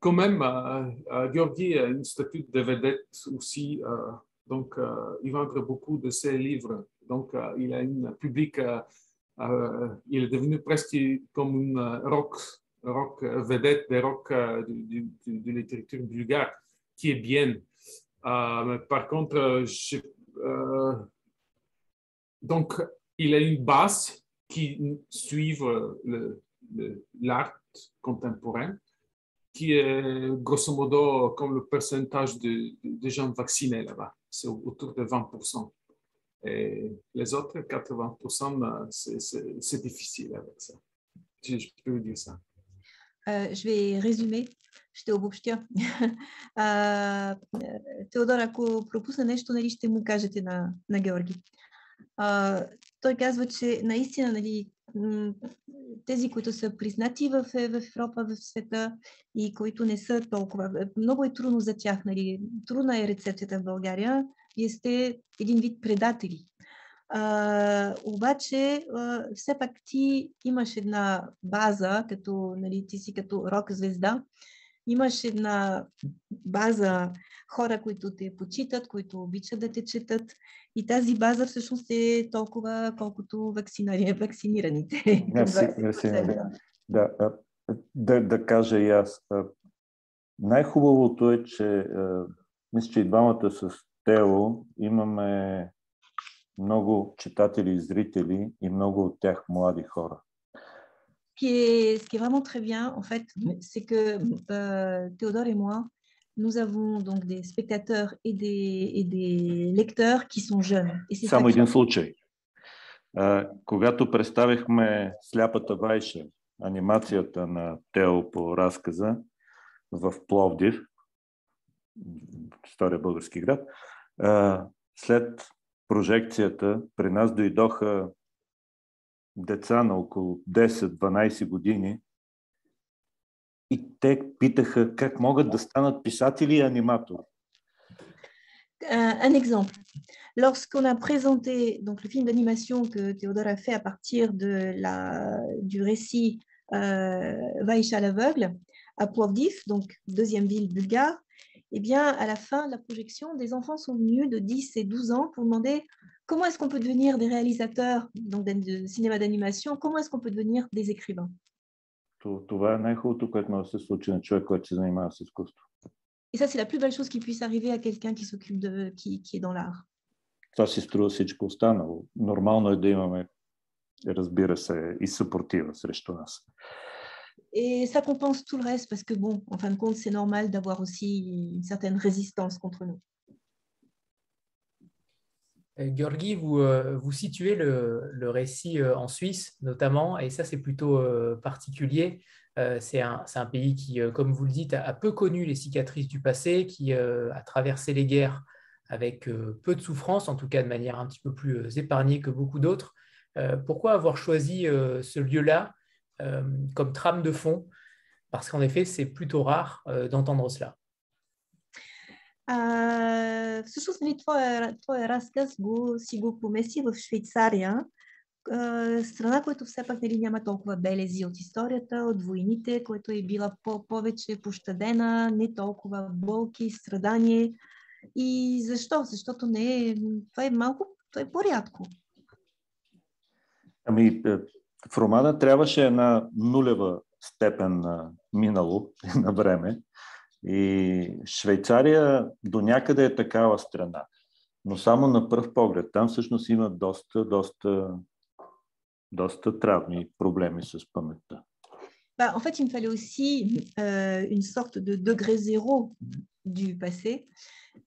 Quand même, euh, Georgi a une statut de vedette aussi. Euh, donc, euh, il vend beaucoup de ses livres. Donc, il a une public. il est devenu presque comme une rock, rock vedette des rock de, de, littérature bulgare, qui est bien. Euh, par contre, euh, euh, donc, il a une base qui suit l'art contemporain, qui est grosso modo comme le pourcentage de, gens vaccinés là-bas. C'est autour de 20%. Et les autres 80%, c'est difficile avec ça. Je, je peux dire ça. je vais résumer ще обобщя. А, Теодор, ако пропусна нещо, нали, ще му кажете на, на Георги. А, той казва, че наистина нали, тези, които са признати в, в Европа, в света и които не са толкова. Много е трудно за тях. Нали. Трудна е рецепцията в България. Вие сте един вид предатели. А, обаче, а, все пак ти имаш една база, като нали, ти си като рок звезда, имаш една база хора, които те почитат, които обичат да те четат. И тази база всъщност е толкова, колкото вакцинираните. Мерси, мерси. Да, да, да кажа и аз. Най-хубавото е, че мисля, че и двамата с Тео имаме много читатели и зрители и много от тях млади хора qui est, ce qui est vraiment très bien, en fait, c'est que euh, Théodore et moi, nous avons donc des spectateurs et des, et des lecteurs qui sont jeunes. Et Само един случай. Uh, когато представихме Сляпата вайша, анимацията на Тео по разказа в Пловдив, стария български град, uh, след прожекцията при нас дойдоха деца на около 10-12 години и те питаха как могат да станат писатели и аниматори. Un exemple. Lorsqu'on a présenté donc, le film d'animation que Théodore a fait à partir de la, du récit euh, Vaïcha l'aveugle à Plovdiv, donc deuxième ville bulgare, eh bien, à la fin de la projection, des enfants sont venus de 10 et 12 ans pour demander comment est-ce qu'on peut devenir des réalisateurs donc, de cinéma d'animation Comment est-ce qu'on peut devenir des écrivains Et ça, c'est la plus belle chose qui puisse arriver à quelqu'un qui s'occupe de, qui, qui est dans l'art. Това си струва всичко останало. Нормално е да имаме, разбира се, и съпротива срещу нас. Et ça compense tout le reste parce que, bon, en fin de compte, c'est normal d'avoir aussi une certaine résistance contre nous. Euh, Georgi, vous, euh, vous situez le, récit euh, en Suisse notamment, et ça c'est plutôt particulier. C'est un, pays qui, comme vous le dites, a, peu connu les cicatrices du passé, qui a traversé les guerres avec peu de souffrance, en tout cas de manière un petit peu plus épargnée que beaucoup d'autres. Pourquoi avoir choisi ce lieu-là comme trame de fond Parce qu'en effet, c'est plutôt rare d'entendre cela. А, всъщност, нали, твоя, твоя разказ го, си го помеси в Швейцария, а, страна, която все пак нали, няма толкова белези от историята, от войните, която е била по- повече пощадена, не толкова болки, страдание. И защо? Защото не е, това е малко, това е по-рядко. Ами, в романа трябваше една нулева степен на минало на време. И Швейцария до някъде е такава страна. Но само на пръв поглед. Там всъщност има доста, доста, доста травми проблеми с паметта. Bah, en fait, il me fallait aussi euh, une sorte de degré zéro du passé.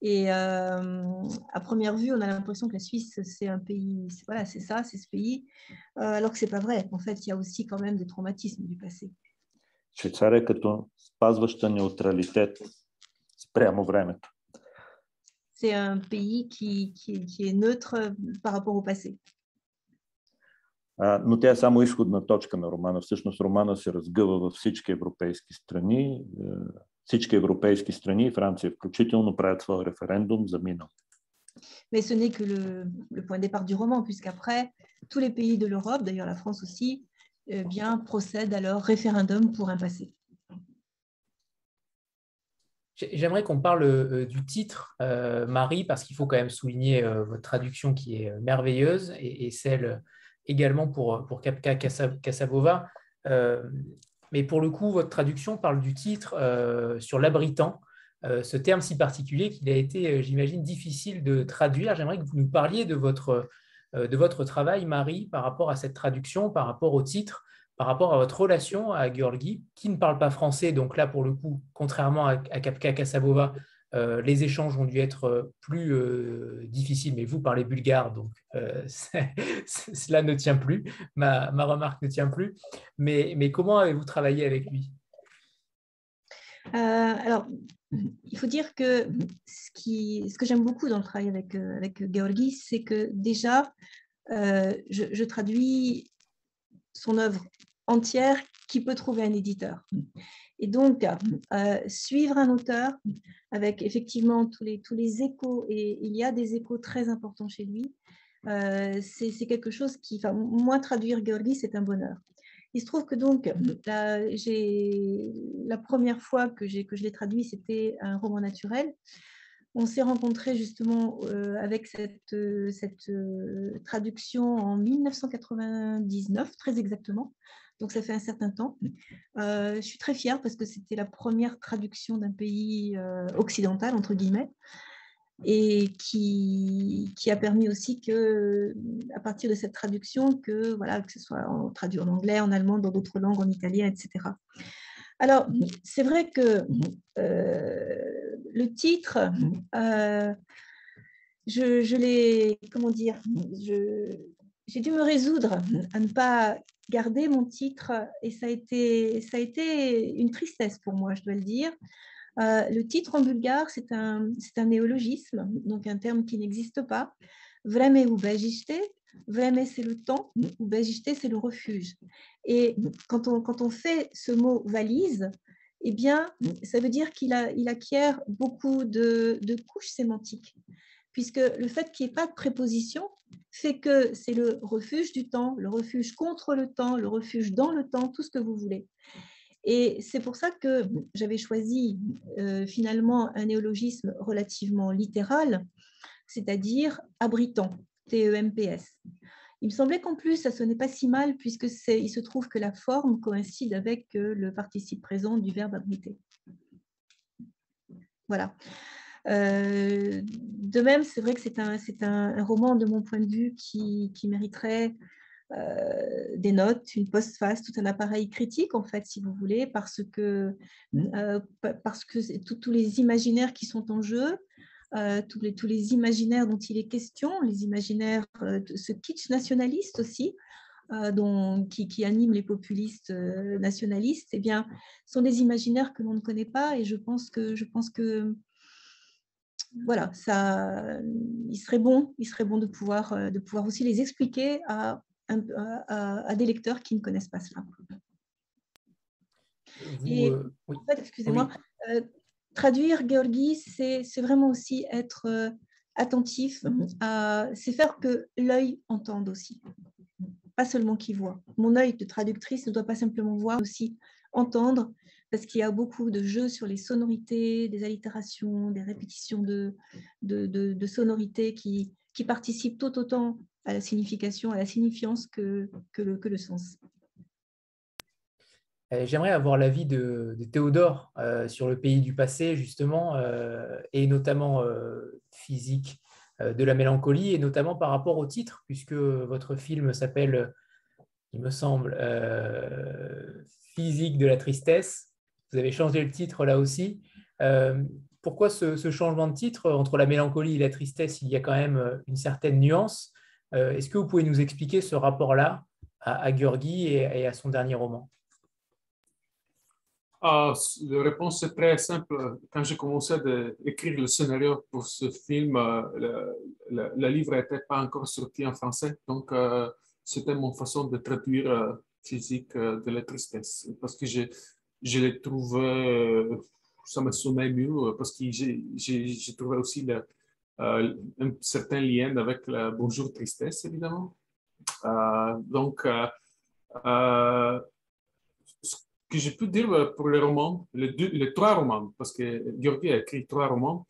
Et euh, à première vue, on a l'impression que la Suisse, c'est un pays, voilà, c'est ça, c'est ce pays, euh, alors que c'est pas vrai. En fait, il y a aussi quand même des traumatismes du passé. Швейцария като спазваща неутралитет спрямо времето. C'est un pays qui, qui, qui est neutre par rapport au passé. А, но тя е само изходна точка на романа. Всъщност романа се разгъва във всички европейски страни. Всички европейски страни, и Франция включително, правят своя референдум за минало. Mais ce n'est que le, le point de départ du roman, puisqu'après, tous les pays de l'Europe, d'ailleurs la France aussi, eh bien, procèdent à leur référendum pour un passé. J'aimerais qu'on parle euh, du titre, euh, Marie, parce qu'il faut quand même souligner euh, votre traduction qui est merveilleuse et, et celle également pour, pour Kapka Kasabova. mais pour le coup, votre traduction parle du titre sur l'abritant, ce terme si particulier qu'il a été, j'imagine, difficile de traduire. J'aimerais que vous nous parliez de votre, de votre travail, Marie, par rapport à cette traduction, par rapport au titre, par rapport à votre relation à Georgi, qui ne parle pas français. Donc là, pour le coup, contrairement à, à Kapka Kasabova, euh, les échanges ont dû être euh, plus euh, difficiles, mais vous parlez bulgare, donc cela ne tient plus, ma, ma, remarque ne tient plus. Mais, comment avez-vous travaillé avec lui? Alors, il faut dire que ce que j'aime beaucoup dans le travail avec, avec Georgi, c'est que déjà, je, je traduis son œuvre entière qui peut trouver un éditeur. Et donc, euh, suivre un auteur avec effectivement tous les, tous les échos, et il y a des échos très importants chez lui, euh, c'est quelque chose qui, moi, traduire Georgi, c'est un bonheur. Il se trouve que donc, la, la première fois que, que je l'ai traduit, c'était un roman naturel. On s'est rencontrés justement euh, avec cette, cette traduction en 1999, très exactement donc ça fait un certain temps. Euh, je suis très fière parce que c'était la première traduction d'un pays euh, occidental, entre guillemets, et qui, qui, a permis aussi que, à partir de cette traduction, que, voilà, que ce soit traduit en anglais, en allemand, dans d'autres langues, en italien, etc. Alors, c'est vrai que euh, le titre, je, je l'ai, comment dire, j'ai dû me résoudre à ne pas garder mon titre et ça a été, ça a été une tristesse pour moi, je dois le dire. Euh, le titre en bulgare, c'est un, un néologisme, donc un terme qui n'existe pas. Vreme ou vreme c'est le temps, ou bajiste c'est le refuge. Et quand on, quand on fait ce mot valise, eh bien, ça veut dire qu'il a, il acquiert beaucoup de, de couches sémantiques puisque le fait qu'il n'y ait pas de préposition fait que c'est le refuge du temps, le refuge contre le temps, le refuge dans le temps, tout ce que vous voulez. Et c'est pour ça que j'avais choisi euh, finalement un néologisme relativement littéral, c'est-à-dire abritant, T-E-M-P-S. Il me semblait qu'en plus, ça sonnait pas si mal, puisque il se trouve que la forme coïncide avec euh, le participe présent du verbe abriter. Voilà. Euh, de même, c'est vrai que c'est un, un, un, roman, de mon point de vue, qui, qui mériterait euh, des notes, une postface, tout un appareil critique, en fait, si vous voulez, parce que, mmh. euh, parce que tous les imaginaires qui sont en jeu, euh, tous, les, tous les imaginaires dont il est question, les imaginaires de ce kitsch nationaliste aussi, dont, qui, qui, animent les populistes nationalistes, eh bien, sont des imaginaires que l'on ne connaît pas et je pense que, je pense que voilà, ça, il serait bon, il serait bon de pouvoir, euh, de pouvoir aussi les expliquer à, à, à des lecteurs qui ne connaissent pas cela. Vous, Et euh, oui. en fait, excusez-moi, oui. euh, traduire Georgi, c'est vraiment aussi être euh, attentif, c'est faire que l'œil entende aussi, pas seulement qu'il voit. Mon œil de traductrice ne doit pas simplement voir, aussi entendre parce qu'il y a beaucoup de jeux sur les sonorités, des allitérations, des répétitions de, de, de, sonorités qui, qui, participent tout autant à la signification, à la signifiance que, que, le, sens. J'aimerais avoir l'avis de, de, Théodore sur le pays du passé, justement, et notamment physique de la mélancolie, et notamment par rapport au titre, puisque votre film s'appelle, il me semble, Physique de la tristesse. Vous avez changé le titre là aussi pourquoi ce, changement de titre Entre la mélancolie et la tristesse, il y a quand même euh, une certaine nuance. Euh, est-ce que vous pouvez nous expliquer ce rapport-là à, à et, à son dernier roman? Ah, La réponse est très simple. Quand j'ai commencé à écrire le scénario pour ce film, euh, le, livre n'était pas encore sorti en français. Donc, c'était mon façon de traduire physique de la tristesse. Parce que je, je l'ai trouvé ça me sonnait mieux euh, parce que j'ai trouvé aussi le, euh, un certain lien avec le Bonjour Tristesse, évidemment. Euh, donc, ce que je peux dire pour les romans, les, trois romans, parce que Georgi a écrit trois romans.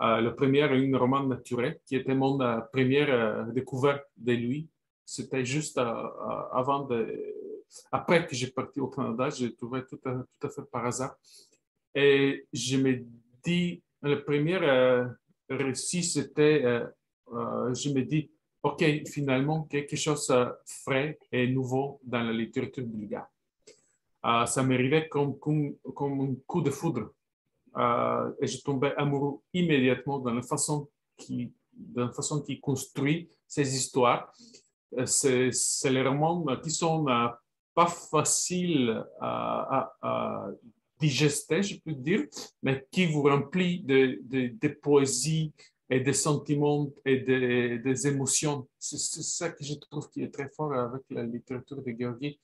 le premier est un roman naturel qui était mon première découverte de lui. C'était juste avant de, après que j'ai parti au Canada, j'ai trouvé tout tout à fait par hasard. Et je me dis, le premier euh, récit, c'était, euh, euh, je me dis, OK, finalement, quelque chose de frais et nouveau dans la littérature bulgare. ça m'arrivait comme, comme, comme, un coup de foudre. et je tombais amoureux immédiatement dans la façon qui, dans la façon qui construit ces histoires. C'est, les romans qui sont pas faciles à, à, digesté, je peux dire, mais qui vous remplit de, de, poésie et de sentiments et des émotions. C'est ça que je trouve qui est très fort avec la littérature de Georgi.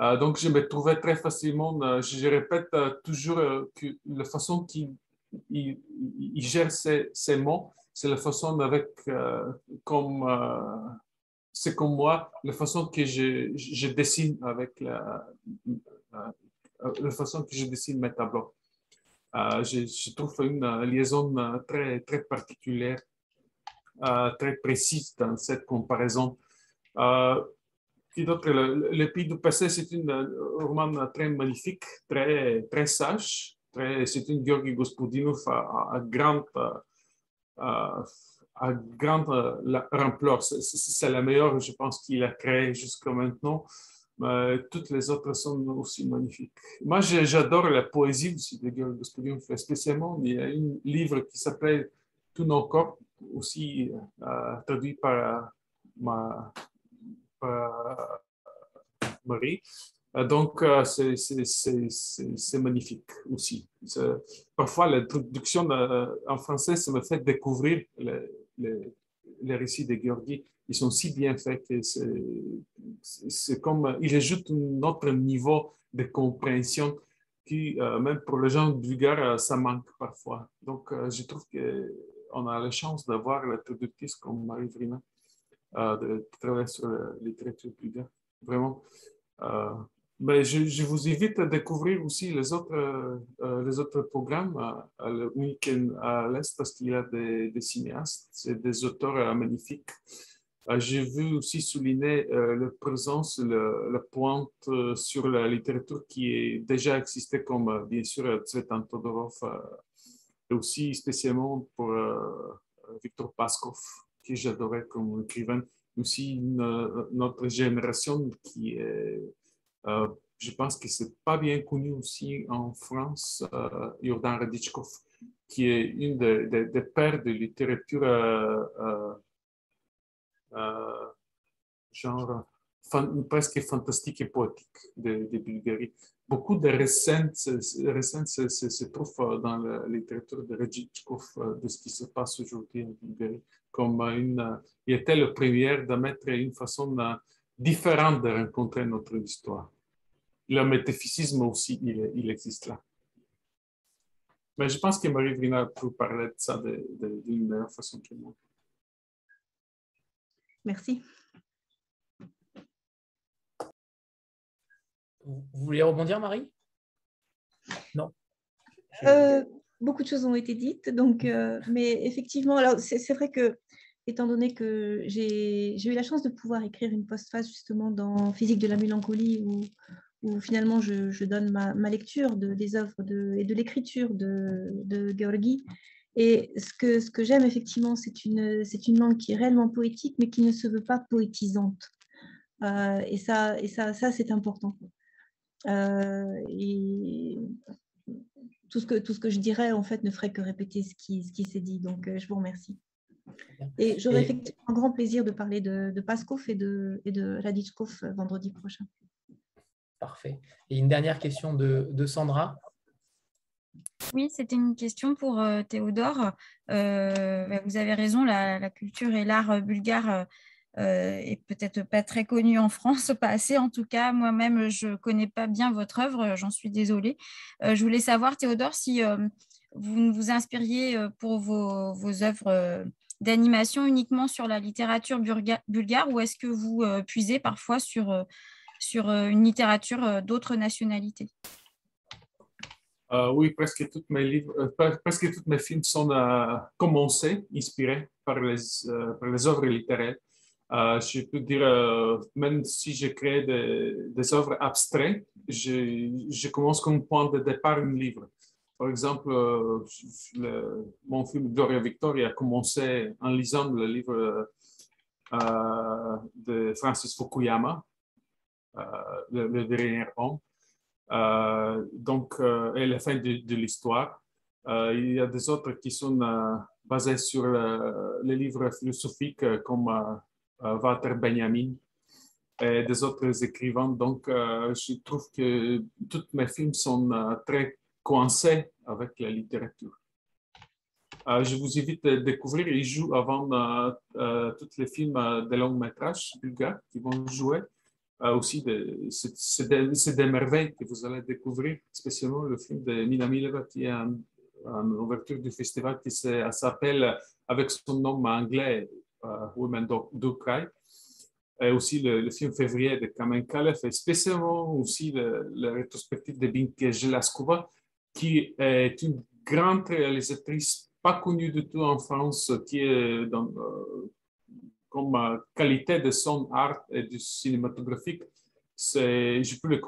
Euh, donc, je me trouvais très facilement, euh, je, répète euh, toujours que la façon qu'il il, gère ses mots, c'est la façon avec, comme, c'est comme moi, la façon que je, dessine avec la, euh, la façon que je dessine mes tableaux. Euh, je, trouve une liaison euh, très, très particulière, très précise dans cette comparaison. Puis d'autre, le, Pays du passé, c'est un roman très magnifique, très, très sage. C'est une Georgi Gospodinov à, grande, à grande ampleur. C'est la meilleure, je pense, qu'il a créée jusqu'à maintenant. Toutes les autres sont aussi magnifiques. Moi, j'adore la poésie aussi de Georg spécialement. Il y a un livre qui s'appelle Tous nos corps, aussi euh, traduit par, ma, Marie. Euh, donc, euh, c'est magnifique aussi. Parfois, la traduction en français, ça me fait découvrir les, récits de Georgi ils sont si bien faits que c'est comme, ils ajoutent un autre niveau de compréhension qui, euh, même pour les gens vulgaires, euh, ça manque parfois. Donc, euh, je trouve qu'on a la chance d'avoir la traductrice comme Marie Vrina, de travailler sur la littérature vulgaire. Vraiment. Mais je, vous invite à découvrir aussi les autres, les autres programmes week-end à l'Est parce qu'il y a des, cinéastes, c'est des auteurs magnifiques. Euh, j'ai vu aussi souligner euh, la présence, la pointe euh, sur la littérature qui est déjà existé comme bien sûr Tsvetan Todorov et aussi spécialement pour Victor Paskov, que j'adorais comme écrivain. Aussi notre génération qui est, je pense que c'est pas bien connu aussi en France, Jordan Radichkov, qui est une des pères de littérature euh, genre presque fantastique et poétique de, Bulgarie. Beaucoup de recettes, se, trouvent dans la littérature de Rejitchkov euh, de ce qui se passe aujourd'hui en Bulgarie. Comme il était le premier de mettre une façon euh, différente de rencontrer notre histoire. Le métaphysisme aussi, il, existe là. Mais je pense que Marie Vrina peut parler de ça d'une meilleure façon que moi. Merci. Vous voulez rebondir, Marie? Non. Euh, beaucoup de choses ont été dites, donc, euh, mais effectivement, alors c'est vrai que étant donné que j'ai eu la chance de pouvoir écrire une postface justement dans Physique de la mélancolie, où, où finalement je, donne ma, lecture de, des œuvres de, et de l'écriture de, de Georgi. Et ce que, ce que j'aime effectivement, c'est une, une langue qui est réellement poétique, mais qui ne se veut pas poétisante. Euh, et ça, et ça, ça c'est important. Euh, et tout ce, que, tout ce que je dirais, en fait, ne ferait que répéter ce qui, ce qui s'est dit. Donc, euh, je vous remercie. Et j'aurai effectivement un grand plaisir de parler de, de Paskov et de, et de Radichkov vendredi prochain. Parfait. Et une dernière question de, Sandra. Oui, c'était une question pour Théodore. Euh, vous avez raison, la, culture et l'art bulgare euh, et peut-être pas très connu en France, pas assez en tout cas. Moi-même, je ne connais pas bien votre œuvre, j'en suis désolée. Euh, je voulais savoir, Théodore, si euh, vous vous inspiriez pour vos œuvres d'animation uniquement sur la littérature bulgare ou est-ce que vous puisez parfois sur, sur une littérature d'autres nationalités oui, presque tous mes livres, presque tous mes films sont commencés, inspirés par les, par les œuvres littéraires. Euh, je peux dire, euh, même si je crée des, des œuvres abstraites, je, je, commence comme point de départ un livre. Par exemple, euh, mon film Gloria Victoria a commencé en lisant le livre de Francis Fukuyama, le, dernier homme. donc, et la fin de, l'histoire. il y a des autres qui sont basés sur les livres philosophiques comme euh, Walter Benjamin et des autres écrivains. Donc, euh, je trouve que tous mes films sont euh, très coincés avec la littérature. je vous invite à découvrir. Ils jouent avant tous les films de long métrage bulgares qui vont jouer. Aussi, c'est des, merveilles que vous allez découvrir, spécialement le film de Nina Mileva qui est en, ouverture du festival qui s'appelle avec son nom anglais euh, Women Do Cry, et aussi le, film février de Kamen Kalev, et spécialement aussi le, rétrospective de Binke Jelaskova, qui est une grande réalisatrice pas connue du tout en France, qui est dans, euh, comme euh, qualité de son art et du cinématographique, je peux le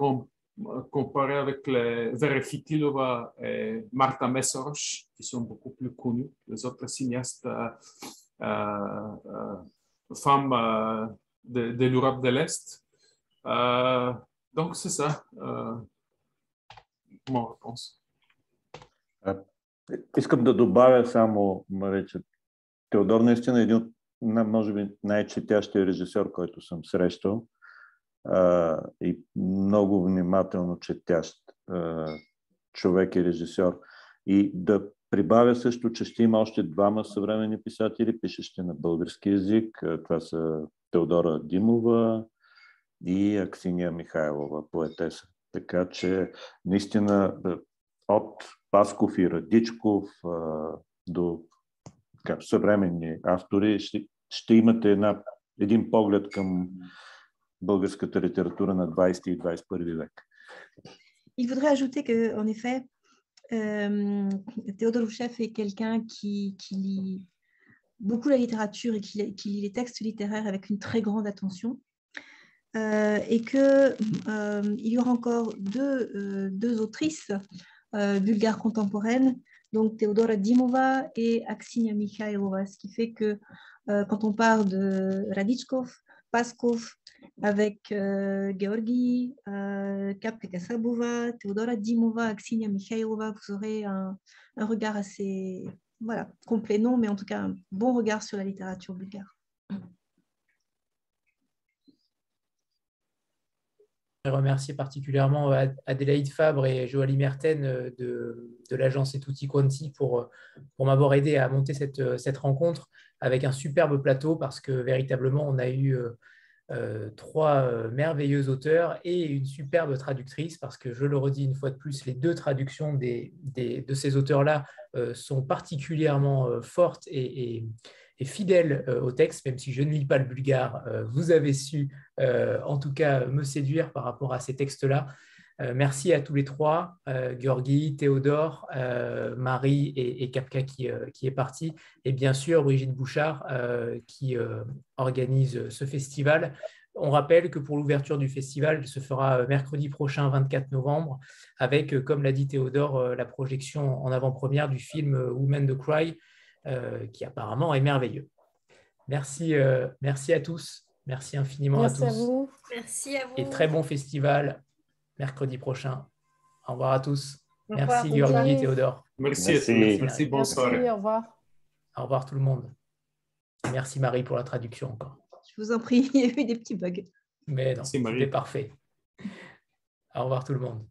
comparer avec les Vera Fitilova et Marta Messeroch, qui sont beaucoup plus connus, les autres cinéastes euh, euh, femmes euh, de, de l'Europe de l'Est. donc, c'est ça mon réponse. Искам да добавя само, че Теодор наистина е един от, може би, най-четящия режисьор, който съм срещал а, и много внимателно четящ а, човек и режисьор. И да Прибавя също, че ще има още двама съвременни писатели, пишещи на български язик. Това са Теодора Димова и Аксиния Михайлова, поетеса. Така че наистина от Пасков и Радичков до така, съвременни автори ще, ще имате една, един поглед към българската литература на 20 и 21 век. Il faudrait ajouter que, en effet, Euh, Théodore Rouchev est quelqu'un qui, lit beaucoup la littérature et qui, lit les textes littéraires avec une très grande attention. Euh, et qu'il euh, y aura encore deux, deux autrices bulgares contemporaines, donc Théodora Dimova et Aksinia Mikhailova, ce qui fait que quand on parle de Radichkov, Paskov, avec euh, Georgi euh, Kapeka Theodora Dimova, Aksinia Mikhailova, vous aurez un, un, regard assez voilà, complet, non, mais en tout cas un bon regard sur la littérature bulgare. Je remercie particulièrement Adélaïde Fabre et Joali Merten de, de l'agence Etuti Quanti pour, pour m'avoir aidé à monter cette, cette rencontre avec un superbe plateau parce que véritablement on a eu euh, euh, trois euh, merveilleux auteurs et une superbe traductrice, parce que je le redis une fois de plus, les deux traductions des, de ces auteurs-là euh, sont particulièrement fortes et, fidèles au texte, même si je ne lis pas le bulgare, vous avez su en tout cas me séduire par rapport à ces textes-là. merci à tous les trois, Georgi, Théodore, Marie et, et Kapka qui, est parti, et bien sûr Brigitte Bouchard qui organise ce festival. On rappelle que pour l'ouverture du festival, se fera mercredi prochain, 24 novembre, avec, comme l'a dit Théodore, la projection en avant-première du film Women the Cry, qui apparemment est merveilleux. Merci, merci à tous. Merci infiniment à tous. À vous. Merci à vous. Et très bon festival mercredi prochain. Au revoir à tous. Merci Georgi et Théodore. Merci, merci. merci. bonsoir. au revoir. Au revoir tout le monde. Merci Marie pour la traduction encore. Je vous en prie, il y a eu des petits bugs. Mais non, c'était parfait. Au revoir tout le monde.